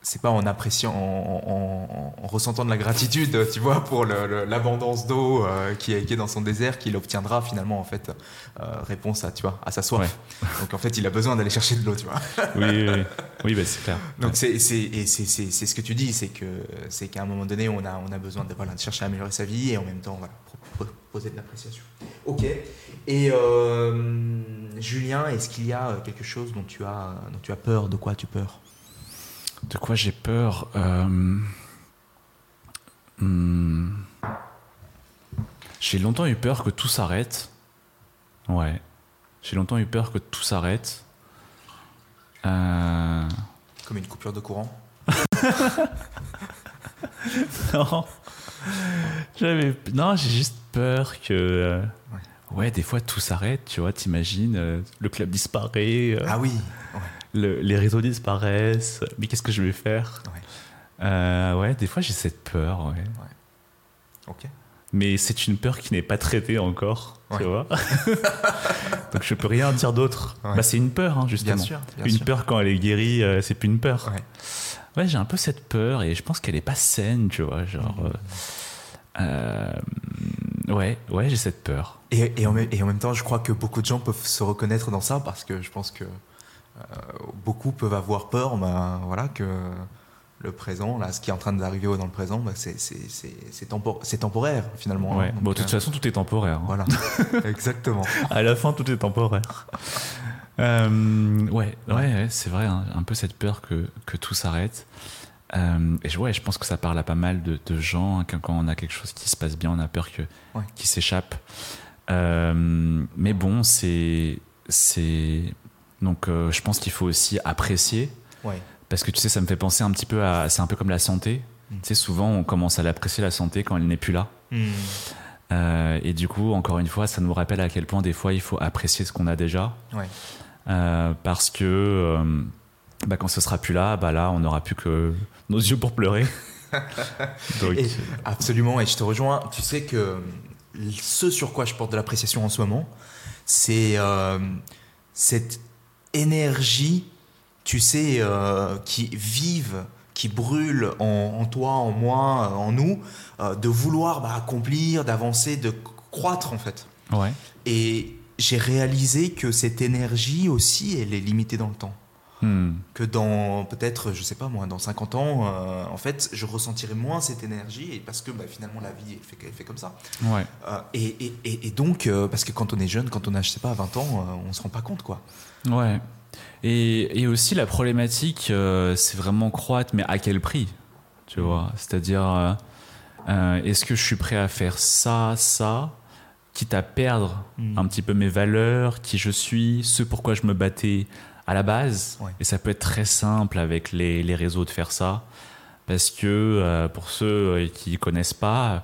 c'est pas en appréciant, en, en- en- en ressentant de la gratitude, tu vois, pour l'abondance d'eau euh, qui, est, qui est dans son désert, qu'il obtiendra finalement en fait euh, réponse à, tu vois, à sa soif. Donc en fait, il a besoin d'aller chercher de l'eau, tu vois. Oui, oui, oui. Oui, bah, c'est clair. Donc c'est ce que tu dis, c'est que c'est qu'à un moment donné, on a on a besoin de voilà de chercher à améliorer sa vie et en même temps voilà pro- pro- poser de l'appréciation. Ok. Et euh, Julien, est-ce qu'il y a quelque chose dont tu as dont tu as peur? De quoi tu peur? De quoi j'ai peur Euh, hmm. J'ai longtemps eu peur que tout s'arrête. Ouais. J'ai longtemps eu peur que tout s'arrête. Euh, Comme une coupure de courant Non. J'avais... Non, j'ai juste peur que. euh, Ouais. Ouais, des fois tout s'arrête, tu vois, t'imagines, euh, le club disparaît, euh, Ah oui. Le- les réseaux disparaissent, mais qu'est-ce que je vais faire Ouais. Euh, Ouais, des fois j'ai cette peur, ouais. Ok. Mais c'est une peur qui n'est pas traitée encore, tu vois. Donc je peux rien dire d'autre. Bah, c'est une peur, hein, justement. Bien sûr, bien une sûr. peur quand elle est guérie, euh, c'est plus une peur. Ouais. Ouais, j'ai un peu cette peur et je pense qu'elle est pas saine, tu vois. Genre, Mhm. euh, ouais, ouais, j'ai cette peur. Et, et, en même, et en même temps, je crois que beaucoup de gens peuvent se reconnaître dans ça parce que je pense que beaucoup peuvent avoir peur ben, voilà, que le présent, là, ce qui est en train d'arriver dans le présent, ben, c'est, tempor- temporaire finalement. Ouais. hein. Bon, de toute euh, façon, tout est temporaire. hein. Voilà, exactement. À la fin, tout est temporaire. Euh, ouais, ouais, ouais, c'est vrai, hein, un peu cette peur que, que tout s'arrête. Euh, et je, ouais, je pense que ça parle à pas mal de, de gens. quand on a quelque chose qui se passe bien, on a peur que, Ouais. qu'il s'échappe. Euh, mais bon, c'est. c'est donc, euh, je pense qu'il faut aussi apprécier. Ouais. Parce que tu sais, ça me fait penser un petit peu à. C'est un peu comme la santé. Mm. Tu sais, souvent, on commence à l'apprécier, la santé, quand elle n'est plus là. Euh, et du coup, encore une fois, ça nous rappelle à quel point des fois il faut apprécier ce qu'on a déjà. Ouais. Euh, parce que bah, quand ce sera plus là, bah là, on n'aura plus que nos yeux pour pleurer. Donc, Et- absolument, et je te rejoins. Tu sais que ce sur quoi je porte de l'appréciation en ce moment, c'est cette énergie, tu sais, euh, qui vive, qui brûle en, en toi, en moi, en nous, euh, de vouloir bah, accomplir, d'avancer, de croître en fait. ouais. Et j'ai réalisé que cette énergie aussi, elle est limitée dans le temps Hmm. que dans peut-être, je sais pas moi, dans 50 ans, euh, en fait, je ressentirai moins cette énergie et parce que bah, finalement la vie elle fait, elle fait comme ça. Ouais. Euh, et, et- et- et donc, euh, parce que quand on est jeune, quand on a, je sais pas, 20 ans, euh, on se rend pas compte quoi. Ouais. Et, et aussi, la problématique, euh, c'est vraiment croître, mais à quel prix Tu vois? C'est-à-dire, euh, euh, est-ce que je suis prêt à faire ça, ça, quitte à perdre Mm. un petit peu mes valeurs, qui je suis, ce pourquoi je me battais à la base? Ouais. Et ça peut être très simple avec les, les réseaux de faire ça. Parce que euh, pour ceux qui connaissent pas,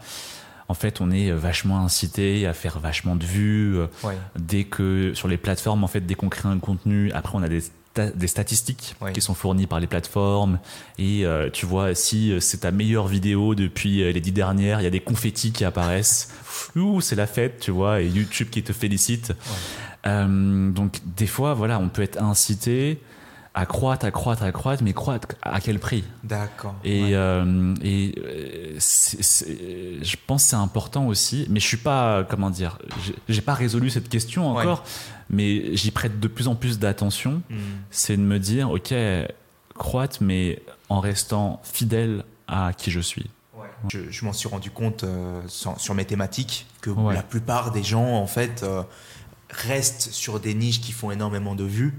en fait, on est vachement incité à faire vachement de vues. euh, Ouais. dès que sur les plateformes, en fait, dès qu'on crée un contenu, après on a des, sta- des statistiques qui sont fournies par les plateformes. Et euh, tu vois, si euh, c'est ta meilleure vidéo depuis les dix dernières, il y a des confettis qui apparaissent. Ouh, c'est la fête, tu vois, et YouTube qui te félicite. Euh, donc des fois, voilà, on peut être incité à croître, à croître, à croître, mais croître à quel prix? D'accord. et, Ouais. euh, et euh, je pense que c'est important aussi, mais je suis pas, comment dire, j'ai- pas résolu cette question encore, mais j'y prête de plus en plus d'attention. Mm. C'est de me dire, ok, croître, mais en restant fidèle à qui je suis. Je, je m'en suis rendu compte euh, sur, sur mes thématiques que la plupart des gens en fait euh, restent sur des niches qui font énormément de vues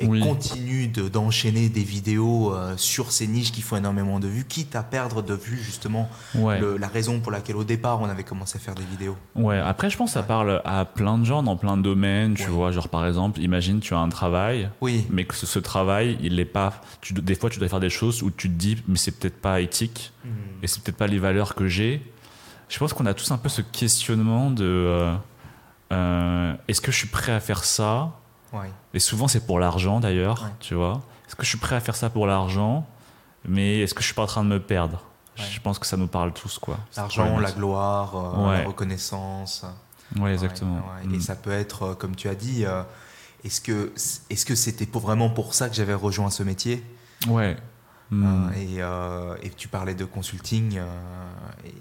et Oui. de- d'enchaîner des vidéos euh, sur ces niches qui font énormément de vues, quitte à perdre de vue justement Ouais. le- la raison pour laquelle au départ on avait commencé à faire des vidéos. Ouais, après, je pense que ça parle à plein de gens dans plein de domaines. Tu Ouais. vois, genre par exemple, imagine tu as un travail, Oui, mais que ce, ce travail, il n'est pas. Tu, des fois, tu dois faire des choses où tu te dis, mais c'est peut-être pas éthique. et c'est peut-être pas les valeurs que j'ai. Je pense qu'on a tous un peu ce questionnement de euh, euh, est-ce que je suis prêt à faire ça ouais. Et souvent c'est pour l'argent d'ailleurs, Ouais. tu vois. Est-ce que je suis prêt à faire ça pour l'argent? Mais est-ce que je suis pas en train de me perdre? Ouais. Je pense que ça nous parle tous quoi. L'argent, la gloire, euh, la reconnaissance. Ouais, exactement. Et Mm. ça peut être, euh, comme tu as dit, euh, est-ce que est-ce que c'était pour vraiment pour ça que j'avais rejoint ce métier? Ouais. Mm. Euh, et, et tu parlais de consulting.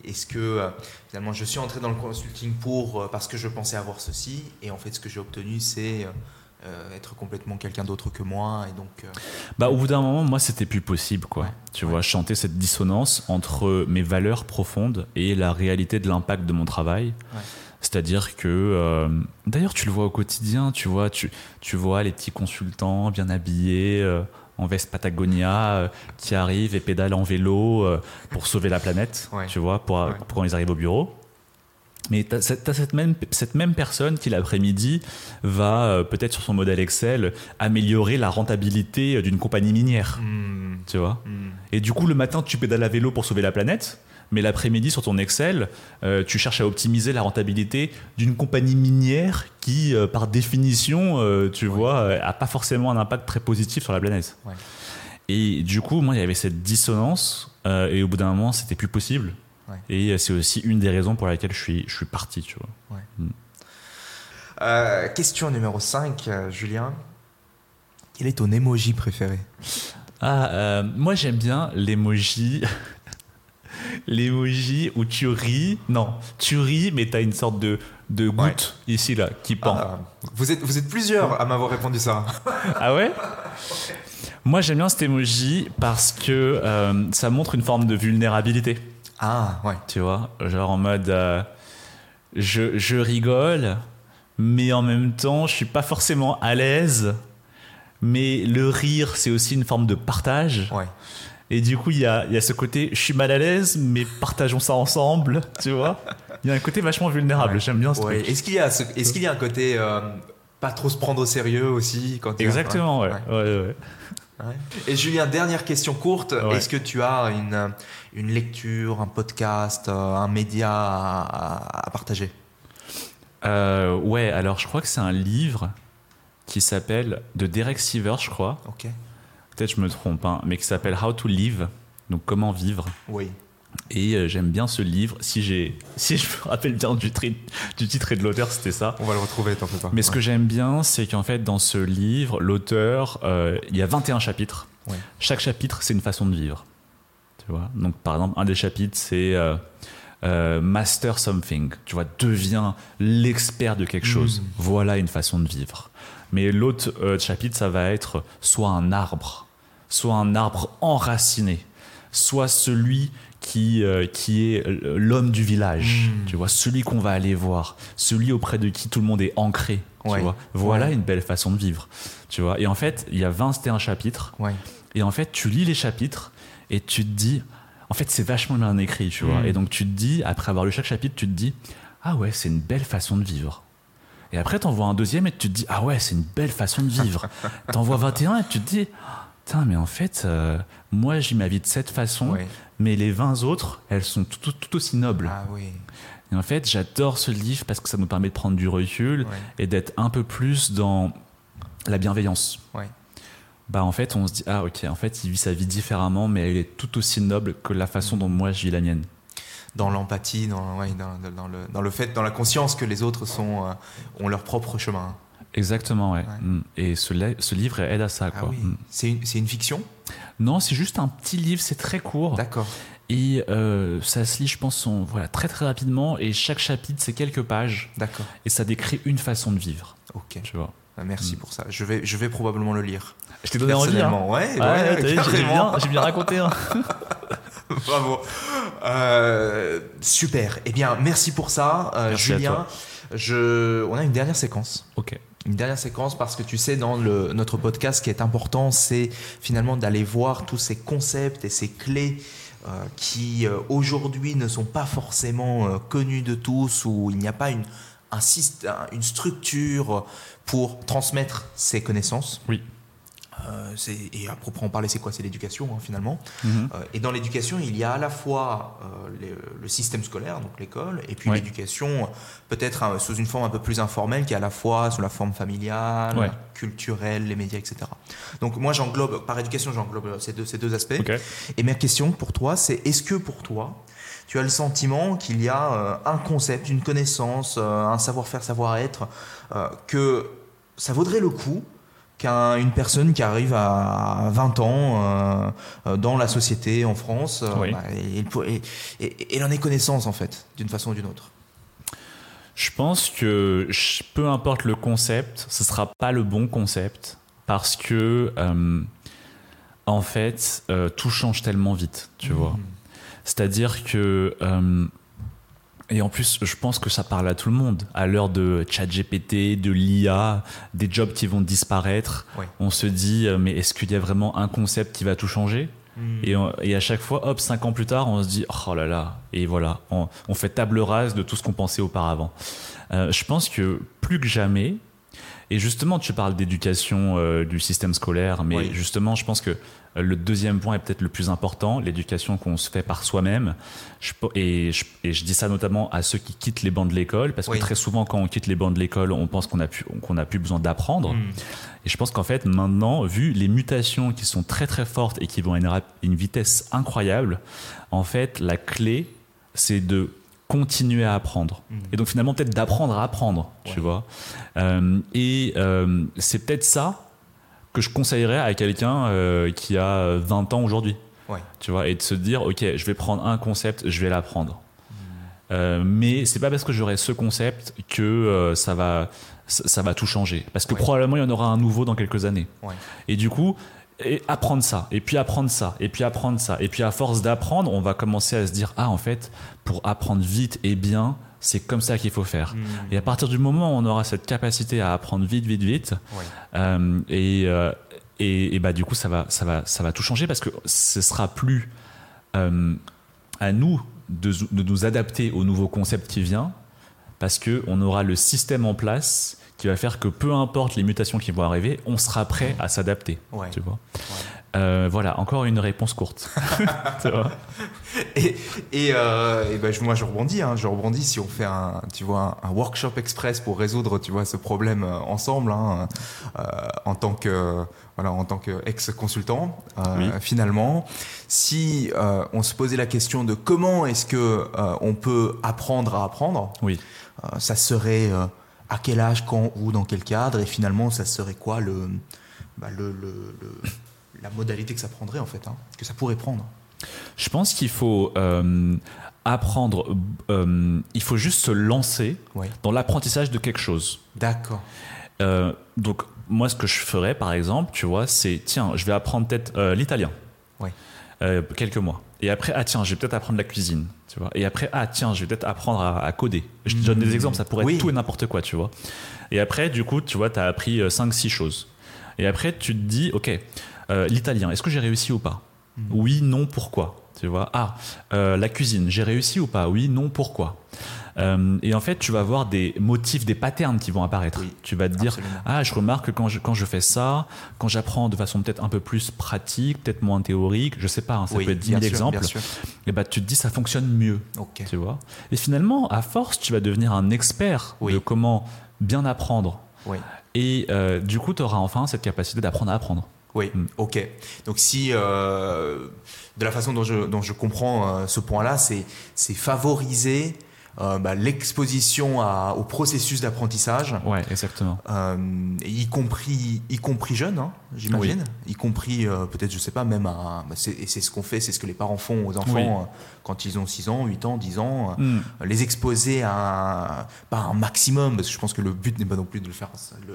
Est-ce que finalement je suis entré dans le consulting pour parce que je pensais avoir ceci et en fait ce que j'ai obtenu c'est euh, être complètement quelqu'un d'autre que moi et donc euh, Bah, au bout d'un moment, moi, c'était plus possible, quoi. Ouais. Tu vois, chanter cette dissonance entre mes valeurs profondes et la réalité de l'impact de mon travail. Ouais. C'est-à-dire que, euh, d'ailleurs, tu le vois au quotidien, tu vois, tu, tu vois les petits consultants bien habillés, en veste Patagonia, qui arrivent et pédalent en vélo pour sauver la planète, Ouais. tu vois, pour quand ils arrivent au bureau. Mais tu as, cette, même, cette même personne qui, l'après-midi, va euh, peut-être sur son modèle Excel améliorer la rentabilité d'une compagnie minière. hmm, Tu vois? Hmm, Et du coup, le matin, tu pédales à vélo pour sauver la planète. Mais l'après-midi, sur ton Excel, euh, tu cherches à optimiser la rentabilité d'une compagnie minière qui, euh, par définition, euh, tu vois, euh, a pas forcément un impact très positif sur la planète. Ouais. Et du coup, moi, il y avait cette dissonance. euh, et au bout d'un moment, c'était plus possible. Ouais. Et c'est aussi une des raisons pour laquelle je suis, je suis parti, tu vois. Euh, question numéro 5, euh, Julien. Quel est ton emoji préféré? Ah, euh, moi j'aime bien l'emoji. l'emoji où tu ris. Non, tu ris, mais t'as une sorte de, de goutte ici, là, qui pend. Ah, vous, êtes, vous êtes plusieurs à m'avoir répondu ça. Ah ouais? Moi j'aime bien cet emoji parce que euh, ça montre une forme de vulnérabilité. Ah, ouais. Tu vois Genre en mode. euh, je, je rigole, mais en même temps, je suis pas forcément à l'aise. Mais le rire, c'est aussi une forme de partage. Ouais. Et du coup, il y a, y a ce côté, je suis mal à l'aise, mais partageons ça ensemble, tu vois Il y a un côté vachement vulnérable, Ouais. j'aime bien ce Ouais. truc. Est-ce qu'il y, est-ce qu'il y a un côté euh, pas trop se prendre au sérieux aussi quand Exactement, ouais. Ouais. Et Julien, dernière question courte. Ouais. Est-ce que tu as une, une lecture, un podcast, euh, un média à, partager? Euh, ouais, alors je crois que c'est un livre qui s'appelle, de Derek Sivers, je crois, Ok. peut-être je me trompe, hein, mais qui s'appelle How to Live, donc comment vivre. Oui. Et euh, j'aime bien ce livre. Si, j'ai, si je me rappelle bien du, tri- du titre et de l'auteur, c'était ça. On va le retrouver, t'en fais pas. Mais ce que j'aime bien, c'est qu'en fait, dans ce livre, l'auteur, euh, il y a 21 chapitres. Ouais. Chaque chapitre, c'est une façon de vivre. Tu vois? Donc, par exemple, un des chapitres, c'est euh, euh, Master something. Tu vois, deviens l'expert de quelque chose. Voilà une façon de vivre. Mais l'autre chapitre, ça va être soit un arbre, soit un arbre enraciné, soit celui qui, euh, qui est l'homme du village, tu vois, celui qu'on va aller voir, celui auprès de qui tout le monde est ancré, tu vois. Voilà Ouais. une belle façon de vivre, tu vois. Et en fait, il y a 21 chapitres, Ouais. et en fait, tu lis les chapitres et tu te dis, en fait, c'est vachement bien écrit, tu vois. Mm. Et donc, tu te dis, après avoir lu chaque chapitre, tu te dis, ah ouais, c'est une belle façon de vivre. Et après, t'en vois un deuxième et tu te dis, ah ouais, c'est une belle façon de vivre. t'en vois 21 et tu te dis, putain, mais en fait, euh, moi, j'y ma vie de cette façon, mais les 20 autres, elles sont tout, tout- tout aussi nobles. Ah oui. Et en fait, j'adore ce livre parce que ça nous permet de prendre du recul et d'être un peu plus dans la bienveillance. Bah en fait, on se dit ah ok, en fait, il vit sa vie différemment, mais elle est tout aussi noble que la façon dont moi je vis la mienne. Dans l'empathie, dans, ouais, dans, dans le, dans le fait, dans la conscience que les autres sont, euh, ont leur propre chemin. Exactement, ouais. Ouais. Mm. Et ce, li- ce livre aide à ça, Ah quoi. oui. Mm. C'est une, c'est une fiction? Non, c'est juste un petit livre, c'est très court. D'accord. Et euh, ça se lit, je pense, en- voilà, très très rapidement. Et chaque chapitre, c'est quelques pages. D'accord. Et ça décrit une façon de vivre, Ok. tu vois. Bah, Merci Mm. pour ça. Je vais, je vais probablement le lire. Je t'ai donné envie, hein. Ouais, Ouais, ouais, ouais, j'ai bien, j'ai bien raconté. hein. Bravo. Euh, super. Eh bien, merci pour ça, euh, Merci à Julien. toi. Je, on a une dernière séquence. Ok. Une dernière séquence parce que tu sais, dans notre podcast, ce qui est important, c'est finalement d'aller voir tous ces concepts et ces clés euh, qui euh, aujourd'hui ne sont pas forcément euh, connus de tous, où il n'y a pas une, une structure pour transmettre ces connaissances. Oui. Euh, et à proprement parler, c'est quoi? C'est l'éducation hein, finalement. Mhm. Euh, et dans l'éducation, il y a à la fois euh, le, le système scolaire, donc l'école, et puis Ouais. l'éducation peut-être hein, sous une forme un peu plus informelle, qui est à la fois sous la forme familiale, Ouais. culturelle, les médias, etc. Donc moi, j'englobe, par éducation, j'englobe ces deux, ces deux aspects. Et ma question pour toi, c'est est-ce que pour toi, tu as le sentiment qu'il y a un concept, une connaissance, un savoir-faire, savoir-être, que ça vaudrait le coup qu'une personne qui arrive à 20 ans euh, euh, dans la société en France, euh, Oui. bah, et, et- et- et elle en ait connaissance en fait, d'une façon ou d'une autre. Je pense que peu importe le concept, ce sera pas le bon concept parce que euh, en fait euh, tout change tellement vite, tu vois. C'est-à-dire que et en plus, je pense que ça parle à tout le monde. À l'heure de ChatGPT, de l'IA, des jobs qui vont disparaître, on se dit euh, mais est-ce qu'il y a vraiment un concept qui va tout changer et, on- et à chaque fois, hop, cinq ans plus tard, on se dit oh là là, et voilà, on, on fait table rase de tout ce qu'on pensait auparavant. Euh, je pense que plus que jamais, et justement, tu parles d'éducation euh, du système scolaire, mais Oui. justement, je pense que euh, le deuxième point est peut-être le plus important, l'éducation qu'on se fait par soi-même. Et, je, et je dis ça notamment à ceux qui quittent les bancs de l'école, parce Oui. que très souvent, quand on quitte les bancs de l'école, on pense qu'on a plus, qu'on a plus besoin d'apprendre. Mm. Et je pense qu'en fait, maintenant, vu les mutations qui sont très très fortes et qui vont à une, vitesse incroyable, en fait, la clé, c'est de continuer à apprendre. Et donc finalement peut-être d'apprendre à apprendre, tu vois. Euh, et euh, c'est peut-être ça que je conseillerais à quelqu'un euh, qui a 20 ans aujourd'hui. Ouais. Tu vois, et de se dire, ok, je vais prendre un concept, je vais l'apprendre. Euh, mais c'est pas parce que j'aurai ce concept que euh, ça va ça, ça va tout changer. Parce que Ouais. probablement il y en aura un nouveau dans quelques années. Ouais. Et du coup, et apprendre ça, et puis apprendre ça, et puis apprendre ça, et puis à force d'apprendre, on va commencer à se dire ah en fait pour apprendre vite et bien, c'est comme ça qu'il faut faire. Et à partir du moment où on aura cette capacité à apprendre vite, vite, vite, euh, et, euh, et, et bah du coup ça va, ça va, ça va tout changer parce que ce sera plus euh, à nous de, de nous adapter au nouveau concept qui vient, parce que on aura le système en place qui va faire que peu importe les mutations qui vont arriver, on sera prêt à s'adapter. Ouais. Tu vois. Euh, voilà, encore une réponse courte. Et, et, euh, et ben, je- moi, je rebondis. Hein, je rebondis si on fait un, tu vois, un, workshop express pour résoudre, tu vois, ce problème euh, ensemble, hein, euh, en tant que, voilà, en tant qu'ex-consultant. Euh, Oui. Finalement, si euh, on se posait la question de comment est-ce que euh, on peut apprendre à apprendre, Oui. euh, ça serait euh, à quel âge, quand, où, dans quel cadre, et finalement, ça serait quoi le, bah, le, le- le- la modalité que ça prendrait en fait, hein, que ça pourrait prendre. Je pense qu'il faut euh, apprendre, euh, il faut juste se lancer dans l'apprentissage de quelque chose. D'accord. Euh, donc, moi, ce que je ferais, par exemple, tu vois, c'est tiens, je vais apprendre peut-être l'italien. Euh, quelques mois. Et après, ah tiens, je vais peut-être apprendre la cuisine, tu vois. Et après, ah tiens, je vais peut-être apprendre à, à coder. Je te donne des exemples, ça pourrait Oui. être tout et n'importe quoi, tu vois. Et après, du coup, tu vois, tu as appris 5-6 choses. Et après, tu te dis, ok, euh, l'italien, est-ce que j'ai réussi ou pas Oui, non, pourquoi Tu vois, ah, euh, la cuisine, j'ai réussi ou pas Oui, non, pourquoi Euh, Et en fait, tu vas voir des motifs, des patterns qui vont apparaître. Oui, tu vas te dire, absolument. ah, je remarque que quand je, quand je fais ça, quand j'apprends de façon peut-être un peu plus pratique, peut-être moins théorique, je sais pas, hein, ça Oui, peut être 10 bien 000 sûr, exemples, et bah, tu te dis ça fonctionne mieux, Ok. tu vois. Et finalement, à force, tu vas devenir un expert Oui. de comment bien apprendre. Et euh, du coup, tu auras enfin cette capacité d'apprendre à apprendre. Oui, Mm. ok. Donc si, euh, de la façon dont je, dont je comprends euh, ce point-là, c'est c'est favoriser euh, bah, l'exposition au processus d'apprentissage, Ouais, exactement. euh, y compris y compris jeune, hein, j'imagine, y compris euh, peut-être, je sais pas, même à... bah, c'est- et c'est ce qu'on fait, c'est ce que les parents font aux enfants Oui. quand ils ont 6 ans, 8 ans, 10 ans, euh, Mm. les exposer à un, pas un maximum, parce que je pense que le but n'est pas non plus de le faire,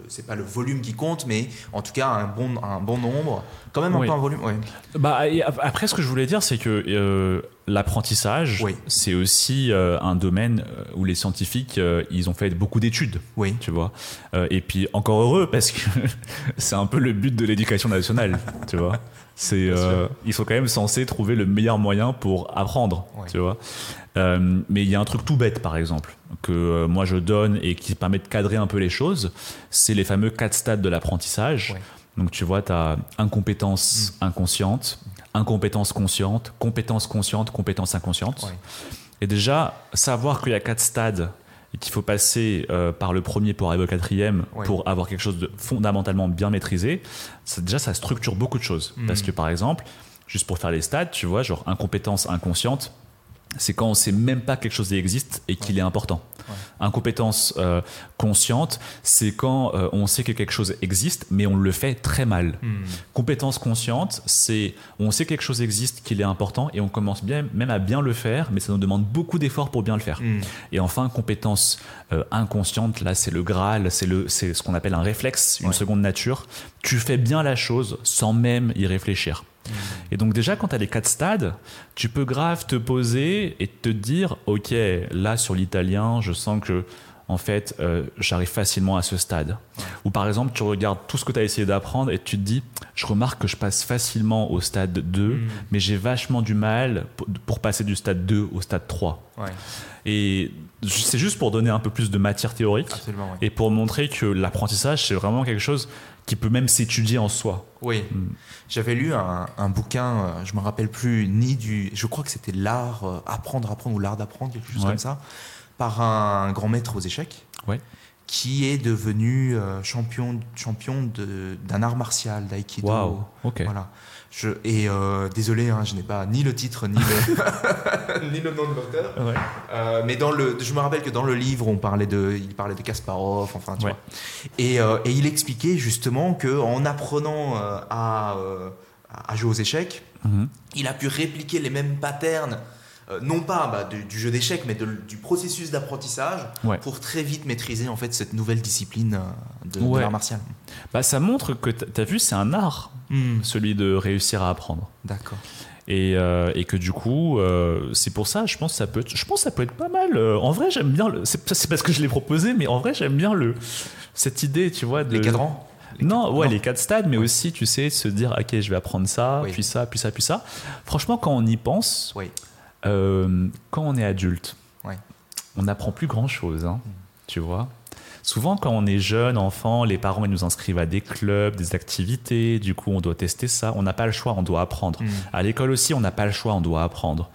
c'est pas le volume qui compte, mais en tout cas un bon, un bon nombre, quand même un Oui. peu un volume, ouais. Bah, après, ce que je voulais dire, c'est que l'apprentissage, Oui. c'est aussi euh, un domaine euh, où les scientifiques, euh, ils ont fait beaucoup d'études. Oui. tu vois. Euh, et puis encore heureux parce que c'est un peu le but de l'éducation nationale, tu vois. C'est, ils sont quand même censés trouver le meilleur moyen pour apprendre, tu vois. Mais il y a un truc tout bête, par exemple, que moi je donne et qui permet de cadrer un peu les choses. C'est les fameux quatre stades de l'apprentissage. Donc tu vois, tu as incompétence inconsciente, incompétence consciente, compétence consciente, compétence inconsciente. Ouais. Et déjà, savoir qu'il y a quatre stades et qu'il faut passer euh, par le premier pour arriver au quatrième Ouais. pour avoir quelque chose de fondamentalement bien maîtrisé, ça, déjà ça structure beaucoup de choses. Mm. Parce que par exemple, juste pour faire les stades, tu vois, genre incompétence inconsciente, c'est quand on sait même pas que quelque chose existe et qu'il est important. Incompétence euh, consciente, c'est quand euh, on sait que quelque chose existe, mais on le fait très mal. Hmm. Compétence consciente, c'est on sait que quelque chose existe, qu'il est important, et on commence bien, même à bien le faire, mais ça nous demande beaucoup d'efforts pour bien le faire. Hmm. Et enfin, compétence euh, inconsciente, là c'est le Graal, c'est le, c'est ce qu'on appelle un réflexe, une Ouais. seconde nature. Tu fais bien la chose sans même y réfléchir. Et donc déjà, quand tu as les quatre stades, tu peux grave te poser et te dire, ok, là sur l'italien, je sens que en fait, euh, j'arrive facilement à ce stade. Ou par exemple, tu regardes tout ce que tu as essayé d'apprendre et tu te dis, je remarque que je passe facilement au stade 2, mais j'ai vachement du mal pour, passer du stade 2 au stade 3. Ouais, Et c'est juste pour donner un peu plus de matière théorique et pour montrer que l'apprentissage, c'est vraiment quelque chose qui peut même s'étudier en soi. Oui, j'avais lu un, un bouquin, euh, je me rappelle plus ni du, je crois que c'était l'art euh, apprendre, apprendre ou l'art d'apprendre, quelque chose Ouais. comme ça, par un grand maître aux échecs, Ouais. qui est devenu euh, champion, champion d'un art martial, d'aïkido. Waouh, ok. Voilà. Je, et euh, désolé, hein, je n'ai pas ni le titre ni le, ni le nom de l'auteur. Ouais. Euh, mais dans le, je me rappelle que dans le livre, on parlait de, il parlait de Kasparov, enfin, tu Ouais. vois. Et, euh, et il expliquait justement que en apprenant euh, à, euh, à jouer aux échecs, Mhm. il a pu répliquer les mêmes patterns, euh, non pas bah, du, du jeu d'échecs, mais de- du processus d'apprentissage, Ouais. pour très vite maîtriser en fait cette nouvelle discipline euh, de, l'art martial. Bah, ça montre que t- t'as vu, c'est un art, celui de réussir à apprendre. D'accord. Et, euh, et que du coup, euh, c'est pour ça, je pense que ça peut être, je pense que ça peut être pas mal. En vrai, j'aime bien. le- C'est c'est parce que je l'ai proposé, mais en vrai, j'aime bien le cette idée, tu vois, de Les cadrans? Les Non, cadres- ouais, les quatre stades, mais aussi, tu sais, se dire, ok, je vais apprendre ça, Oui. puis ça, puis ça, puis ça. Franchement, quand on y pense, Oui. Euh, quand on est adulte, Ouais. on n'apprend plus grand-chose, hein, tu vois. Souvent, quand on est jeune, enfant, les parents ils nous inscrivent à des clubs, des activités, du coup, on doit tester ça. On n'a pas le choix, on doit apprendre. Mm. À l'école aussi, on n'a pas le choix, on doit apprendre.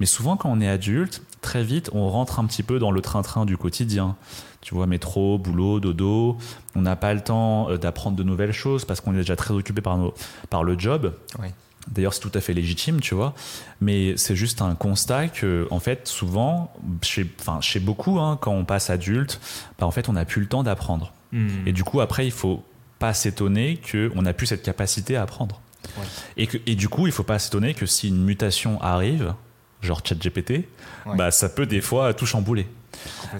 Mais souvent, quand on est adulte, très vite, on rentre un petit peu dans le train-train du quotidien. Tu vois, métro, boulot, dodo. On n'a pas le temps euh, d'apprendre de nouvelles choses parce qu'on est déjà très occupé par, nos, par le job. Oui. D'ailleurs, c'est tout à fait légitime, tu vois. Mais c'est juste un constat que, en fait, souvent, chez, enfin, chez beaucoup, hein, quand on passe adulte, bah, en fait, on n'a plus le temps d'apprendre. Mm. Et du coup, après, il faut pas s'étonner qu'on n'a plus cette capacité à apprendre. Ouais. Et, que, et du coup, il faut pas s'étonner que si une mutation arrive, genre ChatGPT, Ouais. bah, ça peut des fois tout chambouler.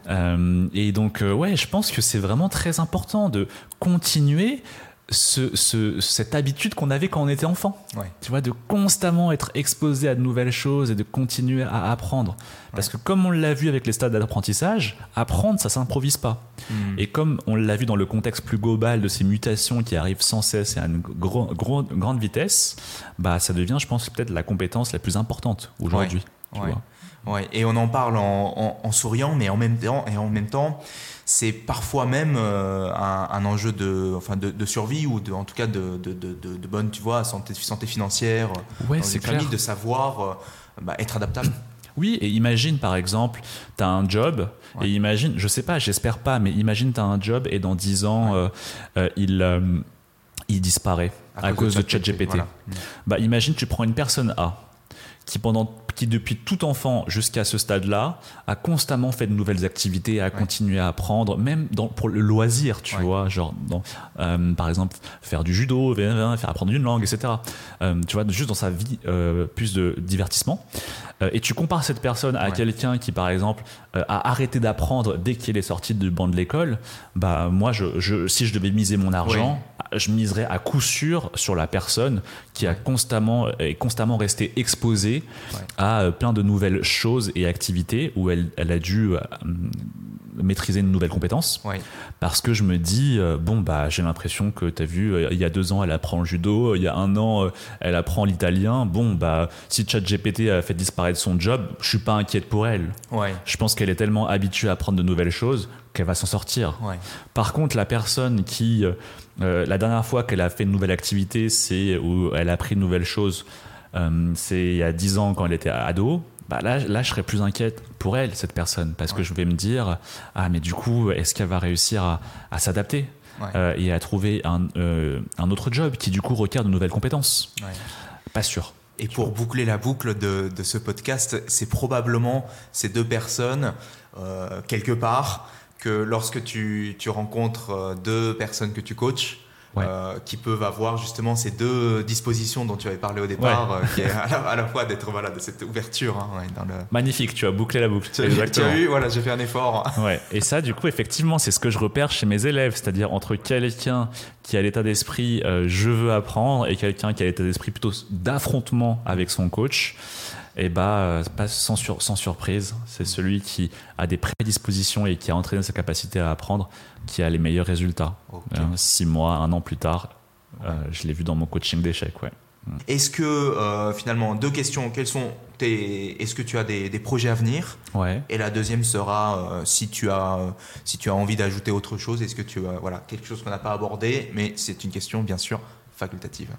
Euh, et donc, euh, ouais, je pense que c'est vraiment très important de continuer ce, ce- cette habitude qu'on avait quand on était enfant. Ouais. Tu vois, de constamment être exposé à de nouvelles choses et de continuer à apprendre. Parce que comme on l'a vu avec les stades d'apprentissage, apprendre, ça s'improvise pas. Mm. Et comme on l'a vu dans le contexte plus global de ces mutations qui arrivent sans cesse et à une gro- gro- grande vitesse, bah ça devient, je pense, peut-être la compétence la plus importante aujourd'hui. tu Ouais. vois. Ouais, et on en parle en, en- en souriant, mais en même temps, et en même temps, c'est parfois même euh, un, un enjeu de, enfin de, de survie ou de, en tout cas de, bonne, tu vois, santé, santé financière. Ouais, dans une famille, de savoir euh, bah, être adaptable. Oui, et imagine par exemple, tu as un job, Ouais. et imagine, je sais pas, j'espère pas, mais imagine tu as un job et dans 10 ans, euh, euh, il, euh, il disparaît à, cause de ChatGPT. voilà. Bah, imagine, tu prends une personne A qui, pendant, qui depuis tout enfant jusqu'à ce stade-là, a constamment fait de nouvelles activités, a continué à apprendre, même dans, pour le loisir, tu Ouais. vois, genre, dans, euh, par exemple, faire du judo, faire apprendre une langue, etc. Euh, tu vois, juste dans sa vie, euh, plus de divertissement. Euh, et tu compares cette personne à Ouais. quelqu'un qui, par exemple, euh, a arrêté d'apprendre dès qu'il est sorti du banc de l'école. Bah, moi, je, je- si je devais miser mon argent, je miserais à coup sûr sur la personne qui a constamment, est constamment resté exposée Ouais. à euh, plein de nouvelles choses et activités où elle, elle a dû euh, maîtriser une nouvelle compétence. Ouais. Parce que je me dis, euh, bon, bah, j'ai l'impression que tu as vu, euh, il y a deux ans, elle apprend le judo, il y a un an, euh, elle apprend l'italien. Bon, bah, si ChatGPT a fait disparaître son job, je suis pas inquiète pour elle. Ouais. Je pense qu'elle est tellement habituée à apprendre de nouvelles choses qu'elle va s'en sortir. Ouais. Par contre, la personne qui, euh, la dernière fois qu'elle a fait une nouvelle activité, c'est où elle a appris une nouvelle chose, euh, c'est il y a 10 ans quand elle était ado. Bah là, là, je serais plus inquiète pour elle, cette personne, parce que je vais me dire, ah, mais du coup, est-ce qu'elle va réussir à, à s'adapter Ouais. euh, et à trouver un, euh, un autre job qui, du coup, requiert de nouvelles compétences? Ouais. Pas sûr. Et pour boucler la boucle de, de ce podcast, c'est probablement ces deux personnes, quelque part, que lorsque tu, tu rencontres euh, deux personnes que tu coaches, Ouais. euh, qui peuvent avoir justement ces deux dispositions dont tu avais parlé au départ, euh, qui est à la, à la fois d'être voilà, de cette ouverture hein, ouais, dans le. Magnifique, tu as bouclé la boucle. Tu, tu as vu, voilà, j'ai fait un effort. Ouais. Et ça, du coup, effectivement, c'est ce que je repère chez mes élèves, c'est-à-dire entre quelqu'un qui a l'état d'esprit euh, je veux apprendre et quelqu'un qui a l'état d'esprit plutôt d'affrontement avec son coach. Et bah, euh, pas sans, sur- sans surprise, c'est celui qui a des prédispositions et qui a entraîné sa capacité à apprendre qui a les meilleurs résultats. Euh, six mois, un an plus tard, euh, je l'ai vu dans mon coaching d'échecs. Ouais. Est-ce que euh, finalement, deux questions, quels sont tes. Est-ce que tu as des, des projets à venir? Ouais. Et la deuxième sera euh, si tu as euh, si tu as envie d'ajouter autre chose. Est-ce que tu as voilà quelque chose qu'on n'a pas abordé, mais c'est une question bien sûr facultative.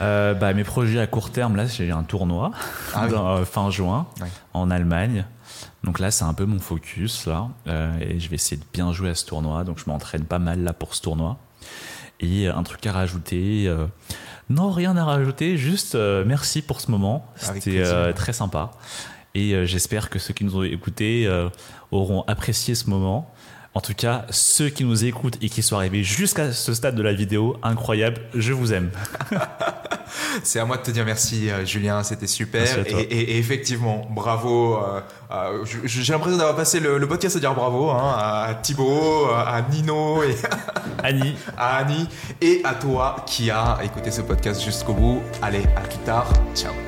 Euh, bah, mes projets à court terme, là, j'ai un tournoi Ah oui. euh, fin juin Ouais. en Allemagne Donc là, c'est un peu mon focus là, euh, et je vais essayer de bien jouer à ce tournoi. Donc je m'entraîne pas mal là pour ce tournoi. Et un truc à rajouter. non, rien à rajouter, juste merci pour ce moment. C'était très sympa. Et j'espère que ceux qui nous ont écoutés auront apprécié ce moment. En tout cas, ceux qui nous écoutent et qui sont arrivés jusqu'à ce stade de la vidéo, incroyable, je vous aime. C'est à moi de te dire merci, euh, Julien, c'était super. Et, toi. et- et effectivement, bravo. euh, euh, J'ai l'impression d'avoir passé le, le podcast à dire bravo hein, à Thibaut, à Nino et Annie, à Annie et à toi qui a écouté ce podcast jusqu'au bout. Allez, à plus tard. Ciao.